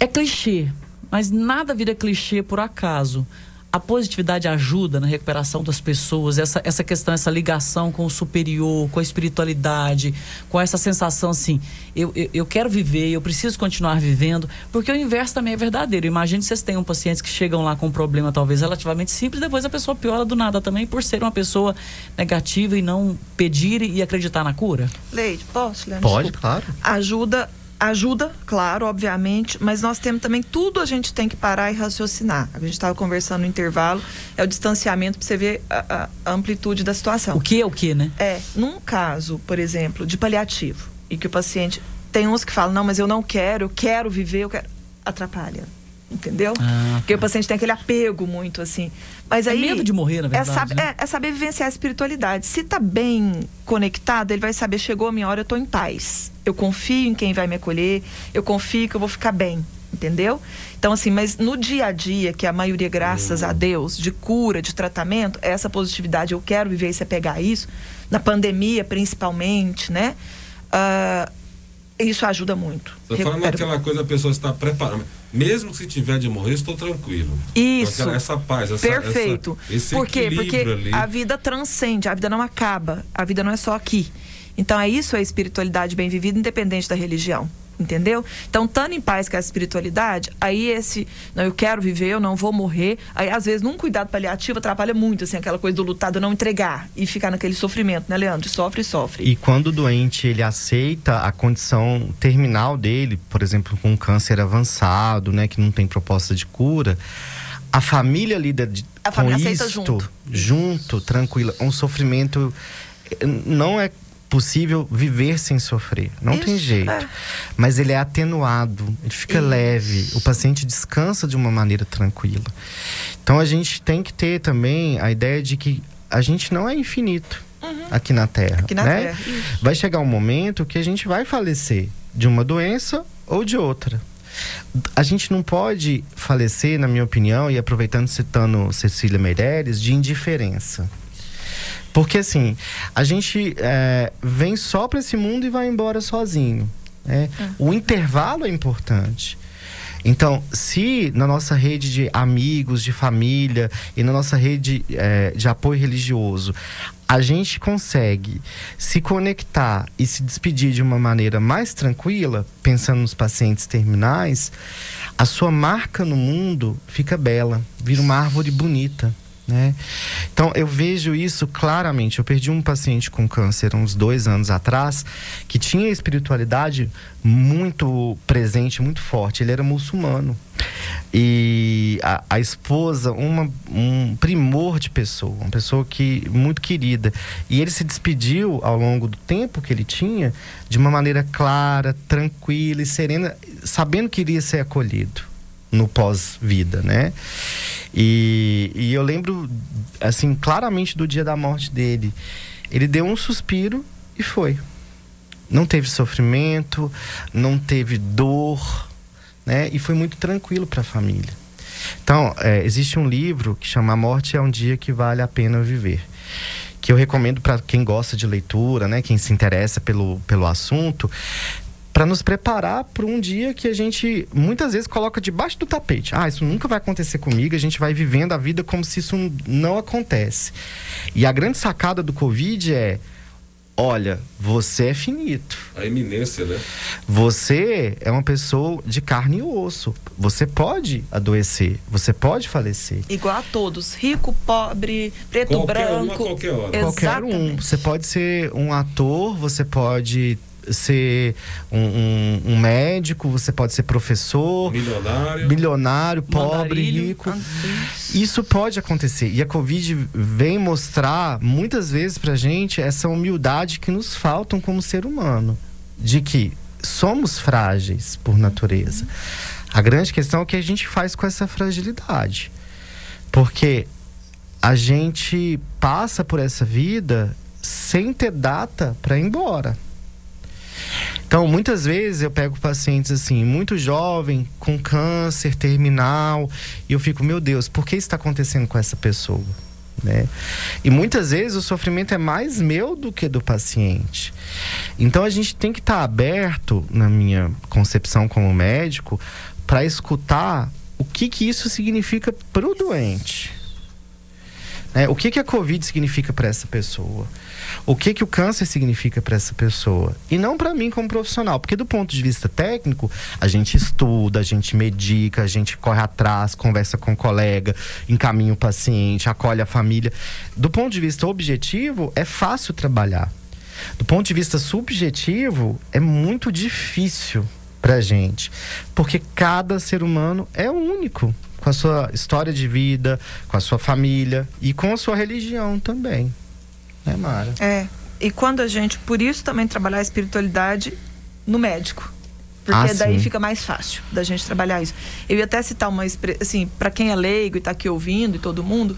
É clichê, mas nada vira clichê por acaso. A positividade ajuda na recuperação das pessoas, essa, essa questão, essa ligação com o superior, com a espiritualidade, com essa sensação assim, eu, eu, eu quero viver, eu preciso continuar vivendo, porque o inverso também é verdadeiro. Imagine vocês tenham pacientes que chegam lá com um problema talvez relativamente simples, depois a pessoa piora do nada também por ser uma pessoa negativa e não pedir e acreditar na cura. Leide, posso, Leandro? Pode, Desculpa. claro. Ajuda, ajuda, claro, obviamente, mas nós temos também tudo a gente tem que parar e raciocinar. A gente estava conversando no intervalo, é o distanciamento para você ver a, a amplitude da situação. O que é o que, né? É, num caso, por exemplo, de paliativo, e que o paciente tem uns que falam, não, mas eu não quero, eu quero viver, eu quero. Atrapalha. Entendeu? Ah, Porque o paciente tem aquele apego muito, assim. Mas É aí. medo de morrer, na verdade, É, sab- né? é- é saber vivenciar a espiritualidade. Se tá bem conectado, ele vai saber, chegou a minha hora, eu tô em paz. Eu confio em quem vai me acolher, eu confio que eu vou ficar bem. Entendeu? Então, assim, mas no dia a dia, que a maioria, graças a Deus, de cura, de tratamento, é essa positividade, eu quero viver e se apegar a isso, na pandemia principalmente, né? Ah, isso ajuda muito. Você fala Recupera- naquela coisa, a pessoa está preparada. Mesmo se tiver de morrer, estou tranquilo. Isso. Aquela- essa paz, essa, Perfeito. essa- esse Por quê? Porque ali. a vida transcende, a vida não acaba, a vida não é só aqui. Então é isso a espiritualidade bem vivida, independente da religião. Entendeu? Então, estando em paz com a espiritualidade, aí esse, não, eu quero viver, eu não vou morrer. Aí, às vezes, num cuidado paliativo atrapalha muito, assim, aquela coisa do lutado não entregar e ficar naquele sofrimento, né, Leandro? Sofre e sofre. E quando o doente ele aceita a condição terminal dele, por exemplo, com um câncer avançado, né, que não tem proposta de cura, a família lida de, A família com aceita isto, junto. junto, tranquila. Um sofrimento eh, não é possível viver sem sofrer, não tem Isso, jeito. é. Mas ele é atenuado, ele fica leve, o paciente descansa de uma maneira tranquila. Então a gente tem que ter também a ideia de que a gente não é infinito aqui na Terra. Uhum. Aqui na né? Terra, isso. Vai chegar um momento que a gente vai falecer de uma doença ou de outra. A gente não pode falecer, na minha opinião, e aproveitando citando Cecília Meireles, de indiferença. Porque assim, a gente é, vem só para esse mundo e vai embora sozinho. né? O intervalo é importante. Então, se na nossa rede de amigos, de família e na nossa rede é, de apoio religioso, a gente consegue se conectar e se despedir de uma maneira mais tranquila, pensando nos pacientes terminais, a sua marca no mundo fica bela, vira uma árvore bonita. Né? Então eu vejo isso claramente. Eu perdi um paciente com câncer uns dois anos atrás que tinha espiritualidade muito presente, muito forte. Ele era muçulmano e a, a esposa, uma, um primor de pessoa, uma pessoa que muito querida. E ele se despediu ao longo do tempo que ele tinha de uma maneira clara, tranquila e serena, sabendo que iria ser acolhido no pós-vida, né? E, e eu lembro, assim, claramente do dia da morte dele. Ele deu um suspiro e foi. Não teve sofrimento, não teve dor, né? E foi muito tranquilo para a família. Então, é, existe um livro que chama A Morte é um Dia que Vale a Pena Viver. Que eu recomendo para quem gosta de leitura, né? Quem se interessa pelo, pelo assunto para nos preparar para um dia que a gente muitas vezes coloca debaixo do tapete. Ah, isso nunca vai acontecer comigo, a gente vai vivendo a vida como se isso não acontece. E a grande sacada do Covid é: olha, você é finito. A eminência, né? Você é uma pessoa de carne e osso. Você pode adoecer, você pode falecer. Igual a todos, rico, pobre, preto, Qualquer branco. qualquer hora. Qualquer um. Você pode ser um ator, você pode ser um, um- um médico, você pode ser professor, Milionário. milionário, pobre, rico. Isso pode acontecer. E a Covid vem mostrar muitas vezes pra gente essa humildade que nos faltam como ser humano. De que somos frágeis por natureza. A grande questão é o que a gente faz com essa fragilidade. Porque a gente passa por essa vida sem ter data para ir embora. Então, muitas vezes eu pego pacientes assim, muito jovem, com câncer terminal, e eu fico, meu Deus, por que isso está acontecendo com essa pessoa? Né? E muitas vezes o sofrimento é mais meu do que do paciente. Então a gente tem que estar tá aberto, na minha concepção como médico, para escutar o que, que isso significa para o doente. Né? O que, que a Covid significa para essa pessoa? O que, que o câncer significa para essa pessoa? E não para mim como profissional, porque do ponto de vista técnico, a gente estuda, a gente medica, a gente corre atrás, conversa com o colega, encaminha o paciente, acolhe a família. Do ponto de vista objetivo, é fácil trabalhar. Do ponto de vista subjetivo, é muito difícil pra gente, porque cada ser humano é único com a sua história de vida, com a sua família e com a sua religião também. Né, Mara? É. E quando a gente, por isso também trabalhar a espiritualidade no médico. Porque Ah, daí sim. fica mais fácil da gente trabalhar isso. Eu ia até citar uma assim, para quem é leigo e tá aqui ouvindo e todo mundo,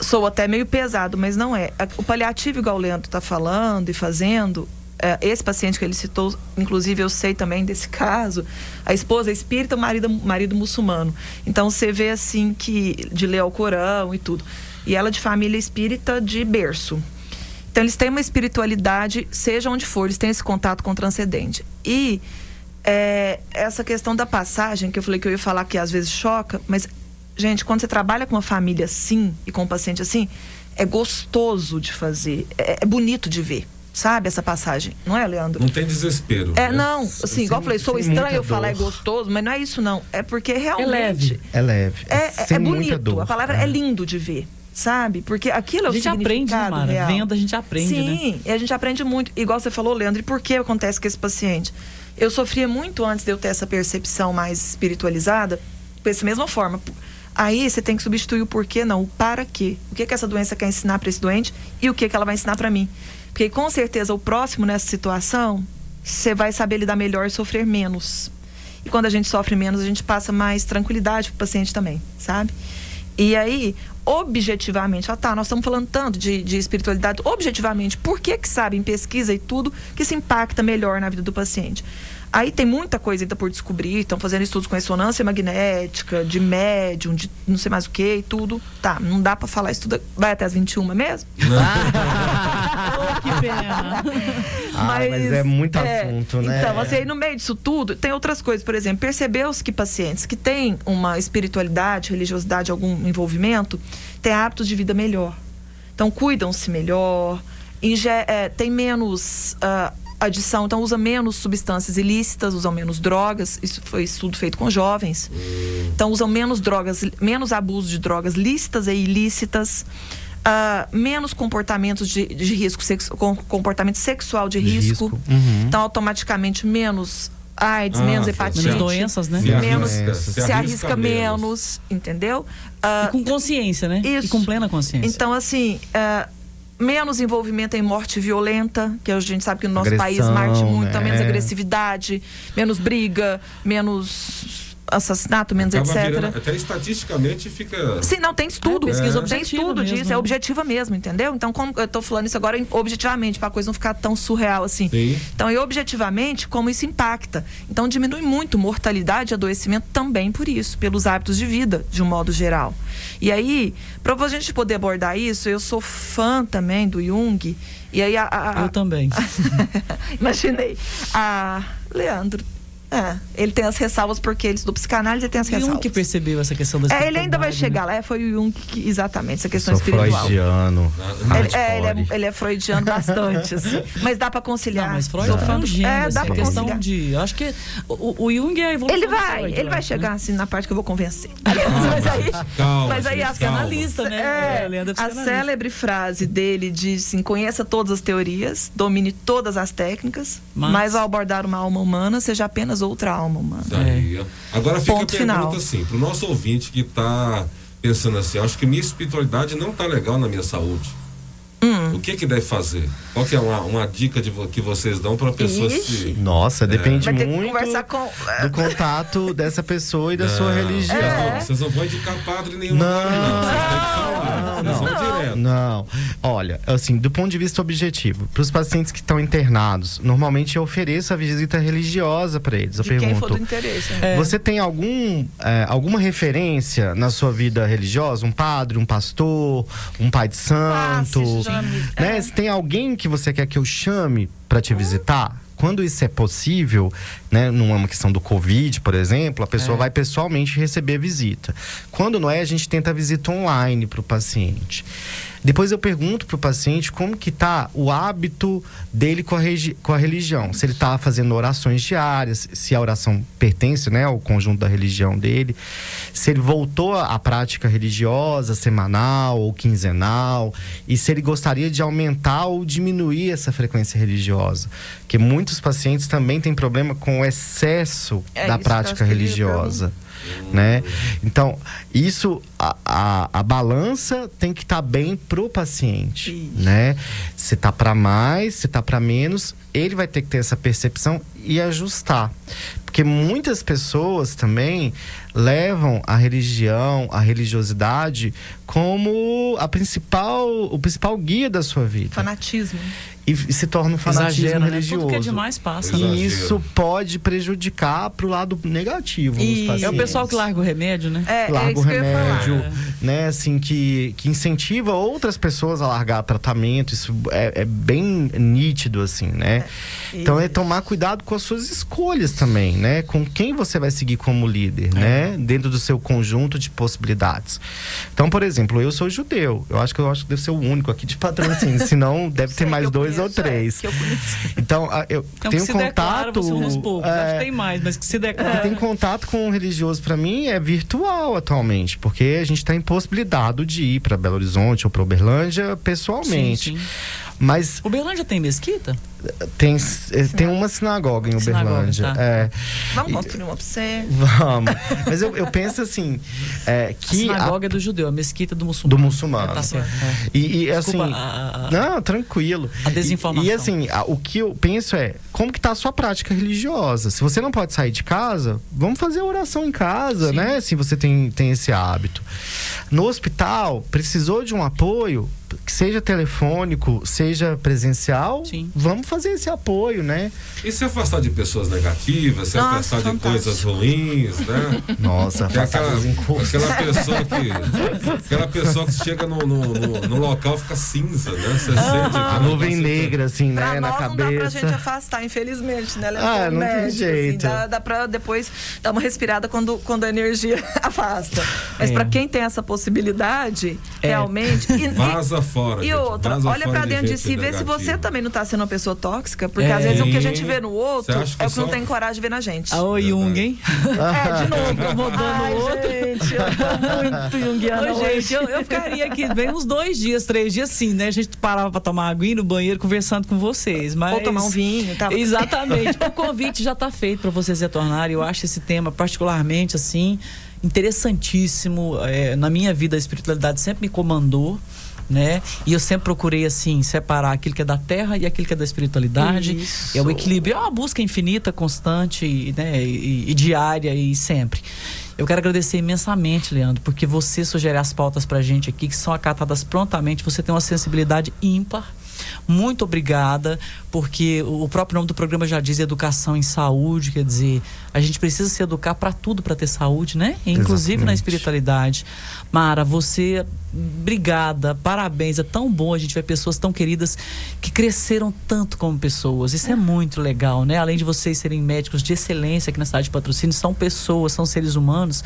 sou até meio pesado, mas não é. O paliativo, igual o Leandro tá falando e fazendo, é, esse paciente que ele citou, inclusive eu sei também desse caso, a esposa é espírita, o marido, marido muçulmano. Então você vê assim que de ler ao Corão e tudo. E ela de família espírita de berço. Então eles têm uma espiritualidade, seja onde for, eles têm esse contato com o transcendente. E é, essa questão da passagem, que eu falei que eu ia falar que às vezes choca, mas, gente, quando você trabalha com uma família assim e com um paciente assim, é gostoso de fazer, é, é bonito de ver, sabe? Essa passagem, não é, Leandro? Não tem desespero. É, né? não, assim, igual eu falei, sou estranho eu falar é gostoso, mas não é isso não. É porque realmente leve. É leve. é, é- sem é muita bonito. dor. A palavra é lindo de ver, sabe? Porque aquilo é A o gente aprende, né, significado Mara? real. Vendo, a gente aprende, né? Sim, e a gente aprende muito. Igual você falou, Leandro, e por que acontece com esse paciente? Eu sofria muito antes de eu ter essa percepção mais espiritualizada, dessa mesma forma. Aí você tem que substituir o porquê, não, o para quê. O que, que essa doença quer ensinar para esse doente e o que, que ela vai ensinar para mim. Porque com certeza o próximo nessa situação, você vai saber lidar melhor e sofrer menos. E quando a gente sofre menos, a gente passa mais tranquilidade pro paciente também, sabe? E aí, objetivamente, ah tá, nós estamos falando tanto de, de espiritualidade, objetivamente, por que que sabe em pesquisa e tudo que isso impacta melhor na vida do paciente? Aí tem muita coisa ainda por descobrir, estão fazendo estudos com ressonância magnética, de médium, de não sei mais o que e tudo. Tá, não dá pra falar isso tudo. Vai até as 21 mesmo? Oh, que pena. Ah, mas é muito assunto, né? Então, assim, aí no meio disso tudo, tem outras coisas. Por exemplo, percebeu-se que pacientes que têm uma espiritualidade, religiosidade, algum envolvimento, têm hábitos de vida melhor. Então, cuidam-se melhor, é, tem menos ah, adição, então usa menos substâncias ilícitas, usam menos drogas. Isso foi estudo feito com jovens. Então, usam menos drogas, menos abuso de drogas lícitas e ilícitas. ah, menos comportamentos de, de risco, com- comportamento sexual de, De risco. risco. Uhum. Então, automaticamente, menos AIDS, Ah, menos hepatite. Menos doenças, né? Se Menos, arrisca- se, se arrisca, arrisca menos, entendeu? Ah, E com consciência, né? Isso. E com plena consciência. então, assim, ah, menos envolvimento em morte violenta, que a gente sabe que no nosso Agressão, país marte muito, né? menos agressividade, menos briga, menos assassinato, menos Acaba etc. virando- até estatisticamente fica. Sim, não, tem estudo. É, pesquisa tem objetiva estudo mesmo, disso, né? é objetiva mesmo, entendeu? Então, como eu tô falando isso agora objetivamente, para a coisa não ficar tão surreal assim. Sim. Então, e objetivamente, como isso impacta. Então, diminui muito mortalidade e adoecimento também por isso, pelos hábitos de vida, de um modo geral. E aí, para a gente poder abordar isso, eu sou fã também do Jung. E aí, a, a- a- Eu também. imaginei. A Leandro. É, ele tem as ressalvas porque ele estudou psicanálise tem as E ressalvas. um que percebeu essa questão da É, ele ainda vai espiritualidade, chegar né? lá. É, foi o Jung que, exatamente, essa questão Sou espiritual. freudiano. Ele, é, ele, é, ele é freudiano bastante, assim. Mas dá pra conciliar. Não, mas Freud Sou é fã um do- gênio, É, assim, dá a pra questão conciliar. de... Acho que o, o Jung é a evolução Ele do vai, Freud, ele vai acho, chegar né? assim na parte que eu vou convencer. mas aí, Calma, mas aí gente, as calma. Psicanalista, né? É, É, é a psicanalista. célebre frase dele diz assim, conheça todas as teorias, domine todas as técnicas, Mas- mas, ao abordar uma alma humana, seja apenas outra alma humana. Tá aí, ó. Agora fica Ponto a pergunta final. assim, pro nosso ouvinte que tá pensando assim, acho que minha espiritualidade não tá legal na minha saúde. Hum. O que que deve fazer? Qual que é uma, uma dica de, vo- que vocês dão pra pessoa Ixi. se... Nossa, depende Vai ter que muito conversar com... do contato dessa pessoa e da sua Não, religião. Vocês não, vocês não vão indicar padre nenhum Não. não. Vocês têm que falar. Não, Vocês não. vão Não, não. Olha, assim, do ponto de vista objetivo, para os pacientes que estão internados, normalmente eu ofereço a visita religiosa para eles. Eu De pergunto. quem for do interesse. né? Você tem algum, é, alguma referência na sua vida religiosa? Um padre, um pastor, um pai de santo? se chame. né? Se tem alguém que você quer que eu chame para te visitar? Quando isso é possível, né, numa questão do Covid, por exemplo, a pessoa É. vai pessoalmente receber a visita. Quando não é, a gente tenta a visita online para o paciente. Depois eu pergunto para o paciente como que tá o hábito dele com a, com a religião. Se ele está fazendo orações diárias, se a oração pertence né, ao conjunto da religião dele. Se ele voltou à prática religiosa semanal ou quinzenal. E se ele gostaria de aumentar ou diminuir essa frequência religiosa. Porque muitos pacientes também têm problema com o excesso É da prática acho religiosa né? Então, isso, a, a, a balança tem que estar bem pro paciente, né? Se tá para mais, se tá para menos, ele vai ter que ter essa percepção e ajustar. Porque muitas pessoas também levam a religião, a religiosidade como a principal, o principal guia da sua vida. Fanatismo. E, e se torna um fanatismo Exagera, né? religioso. Tudo que é demais passa. E né? isso pode prejudicar pro lado negativo E pacientes. é o pessoal que larga o remédio, né? É, larga o que eu ia falar. remédio, né? Assim, que, que incentiva outras pessoas a largar tratamento. Isso é, é bem nítido, assim, né? então é tomar cuidado com as suas escolhas também, né? Com quem você vai seguir como líder, né? Dentro do seu conjunto de possibilidades. Então, por exemplo, eu sou judeu. Eu acho que eu acho que devo ser o único aqui de patrocínio. Senão, deve ter mais dois ou três. Então, a- eu Então, tenho que se declara, contato. você é um poucos. Acho é, que tem mais, mas que se declara. tem contato com o religioso para mim é virtual atualmente, porque a gente está impossibilitado de ir para Belo Horizonte ou para Uberlândia pessoalmente. Sim, sim. Mas Uberlândia tem mesquita? tem, eh, tem uma sinagoga em Sinagoga, Uberlândia. tá. é. Vamos construir uma pra você. Vamos. Mas eu, eu penso assim, é, A que sinagoga é do judeu, a mesquita é do muçulmano. do muçulmano. É, tá certo. é. E, e, assim, Desculpa, a- a- não, tranquilo. a desinformação. E, e, assim, a- o que eu penso é, como que tá a sua prática religiosa? Se você não pode sair de casa, vamos fazer a oração em casa, né? Se você tem, tem esse hábito. No hospital, precisou de um apoio, seja telefônico, seja presencial, vamos fazer esse apoio, né? E se afastar de pessoas negativas, se Nossa, afastar de coisas ruins, né? Nossa, é afastar aquela, aquela pessoa que. Aquela pessoa que chega no, no, no- no local fica cinza, né? Você sente A nuvem negra, assim, Pra né? Na nós não dá pra cabeça. gente afastar, infelizmente, né? Leandro? Ah, não tem Médico, jeito. Assim, dá, dá pra depois dar uma respirada quando, quando a energia afasta. Mas É. pra quem tem essa possibilidade, É. realmente. E, Vaza fora. e gente, outra, vaza olha pra dentro de gente si, vê se você também não tá sendo uma pessoa tóxica, porque É. às vezes o que a gente vê no outro é o que não só- tem coragem de ver na gente. Ah, ô Jung, hein? É, de novo. Incomodando Ai, o outro. gente, eu tô muito hoje. gente, eu, eu ficaria aqui bem uns dois dias, três dias sim, né? A gente parava pra tomar água no banheiro conversando com vocês. Mas... Ou tomar um vinho, tá? Exatamente. o convite já tá feito para vocês retornarem. Eu acho esse tema particularmente assim interessantíssimo. É, na minha vida a espiritualidade sempre me comandou. Né? E eu sempre procurei assim separar aquilo que é da terra e aquilo que é da espiritualidade. Isso. É o equilíbrio, é uma busca infinita, constante, né? e, e diária e sempre. Eu quero agradecer imensamente, Leandro, porque você sugere as pautas pra gente aqui, que são acatadas prontamente. Você tem uma sensibilidade ímpar. Muito obrigada, porque o próprio nome do programa já diz educação em saúde, quer dizer, a gente precisa se educar para tudo para ter saúde, né? Inclusive na Exatamente. espiritualidade. Mara, você, obrigada, parabéns, é tão bom a gente ver pessoas tão queridas que cresceram tanto como pessoas. Isso é muito legal, né? Além de vocês serem médicos de excelência aqui na cidade de Patrocínio, são pessoas, são seres humanos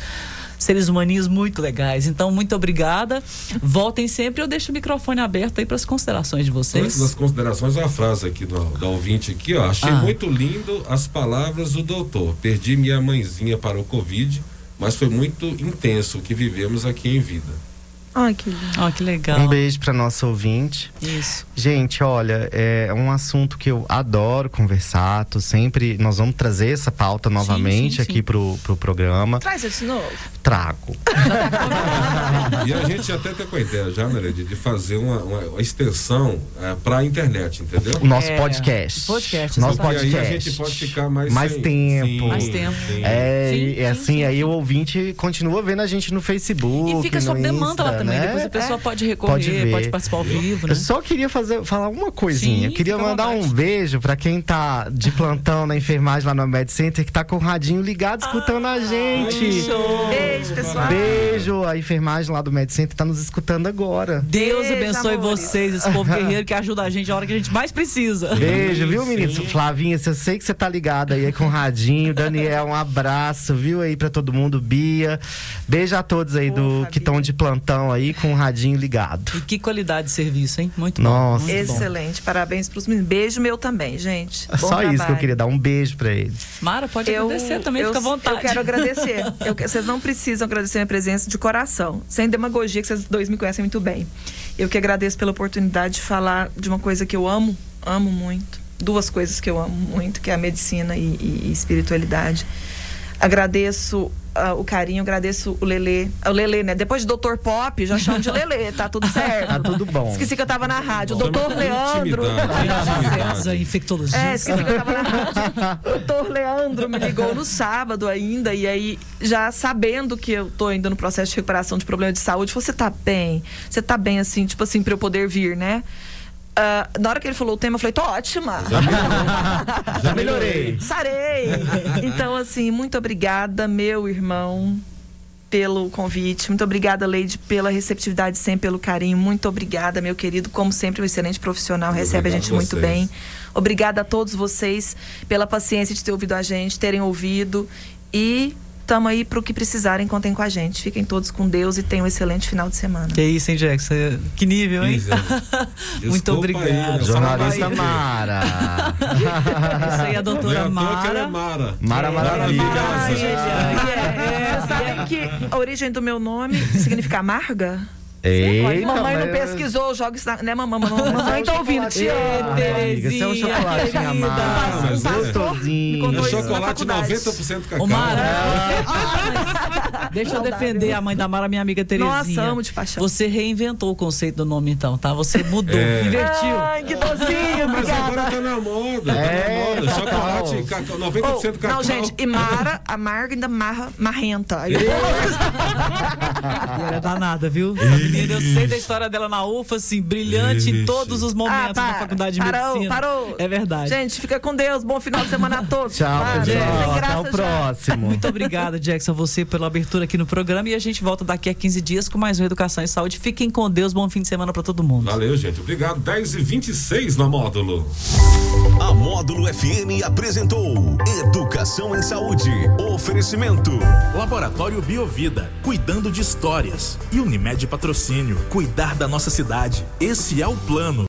seres humaninhos muito legais. Então, muito obrigada. Voltem sempre. Eu deixo o microfone aberto aí para as considerações de Antes vocês. das considerações, uma frase aqui do, da ouvinte aqui, ó. Achei Ah. muito lindo as palavras do doutor. Perdi minha mãezinha para o Covid, mas foi muito intenso o que vivemos aqui em vida. Ai, que lindo. Que legal. Um beijo para nossa ouvinte. Isso. Gente, olha, é um assunto que eu adoro conversar. Tô sempre, nós vamos trazer essa pauta novamente sim, aqui sim. Pro, pro programa. Traz esse novo. Trago. E a gente até tá com a ideia já, né, Lady, de fazer uma, uma- uma extensão para a internet, entendeu? O nosso podcast. Podcast, Nosso Porque aí a podcast. gente pode ficar mais, Mais sem- tempo. Sim, Mais tempo. sim. É, Sim, e sim, assim, aí o ouvinte continua vendo a gente no Facebook. E fica sob demanda lá Insta, né? depois a pessoa pode recorrer, pode, participar ao vivo, né? Eu só queria fazer, falar uma coisinha. Sim, eu queria mandar um beijo pra quem tá de plantão na enfermagem lá no Med Center, que tá com o radinho ligado, escutando a gente. Beijo, pessoal. Beijo, a enfermagem lá do Med Center tá nos escutando agora. Deus Beijo, abençoe amores. vocês, esse povo guerreiro que ajuda a gente a hora que a gente mais precisa. Beijo, viu, meninos? Flavinha, eu sei que você tá ligada aí com o radinho. Daniel, um abraço, viu, aí pra todo mundo. Bia, beijo a todos aí do que estão de plantão aí com o radinho ligado. E que qualidade de serviço, hein? Muito Nossa. bom. muito bom. Excelente. Parabéns pros meninos. Beijo meu também, gente. Bom Só isso que eu trabalho. queria dar um beijo pra eles. Mara, pode agradecer também, eu, fica à vontade. Eu quero agradecer. Eu vocês não precisam agradecer minha presença de coração, sem demagogia, que vocês dois me conhecem muito bem. Eu que agradeço pela oportunidade de falar de uma coisa que eu amo, amo muito. Duas coisas que eu amo muito, que é a medicina e, e- e espiritualidade. Agradeço ah, o carinho, agradeço o Lelê. O Lelê, né? Depois de Doutor Pop, já chamo de Lelê, tá tudo certo. Tá tudo bom. Esqueci que eu tava na rádio. O Doutor Leandro. César, infectologista. É, esqueci que eu tava na rádio. O doutor Leandro me ligou no sábado ainda, e aí, já sabendo que eu tô ainda no processo de recuperação de problema de saúde, falou, você tá bem? Você tá bem, assim, tipo assim, pra eu poder vir, né? Ah, na hora que ele falou o tema, eu falei, tô ótima. Já melhorei. Sarei. Então, assim, muito obrigada, meu irmão, pelo convite. Muito obrigada, Leide, pela receptividade, sempre pelo carinho. Muito obrigada, meu querido. Como sempre, um excelente profissional. Recebe a gente a muito vocês. bem. Obrigada a todos vocês pela paciência de ter ouvido a gente, terem ouvido. E estamos aí para o que precisarem, contem com a gente. Fiquem todos com Deus e tenham um excelente final de semana. Que isso, hein, Jackson? Que nível, hein? é. Muito Desculpa aí, obrigado. né? Jornalista. Mara. Essa aí é a Não é doutora ela é Mara. Mara. Mara Maravilha. É, sabem que a origem do meu nome significa amarga? Eita, mamãe não pesquisou, isso na... Né, mamãe? Mamãe, mamãe tá ouvindo, te amo. Amiga, você é um é. Gostosinho. contou É isso na chocolate faculdade. 90% cacau. Ô, Mara, Ah, deixa eu defender a mãe da Mara, minha amiga Terezinha. Nossa, amo de paixão. Você reinventou o conceito do nome, então, tá? Você mudou, É. invertiu. Ai, que docinho, Mas agora tá na moda. É, tá na moda. cacau. Chocolate, cacau, 90% Oh, cacau. não, gente, e Mara, amarga ainda marra, marrenta. Aí- E ela é danada, viu? A menina, eu sei da história dela na UFA, assim, brilhante em todos os momentos Ah, da para. faculdade de Parou, medicina. parou. É verdade. Gente, fica com Deus. Bom final de semana a todos. Tchau, Até o próximo. Muito obrigada, Jackson, você pela abertura aqui no programa. E a gente volta daqui a 15 dias com mais um Educação e Saúde. Fiquem com Deus. Bom fim de semana pra todo mundo. Valeu, gente. Obrigado. 10 e 26 no módulo. A Módulo FM apresentou Educação em Saúde. Oferecimento. Laboratório Biovida, cuidando de histórias. E Unimed Patrocínio, cuidar da nossa cidade. Esse é o plano.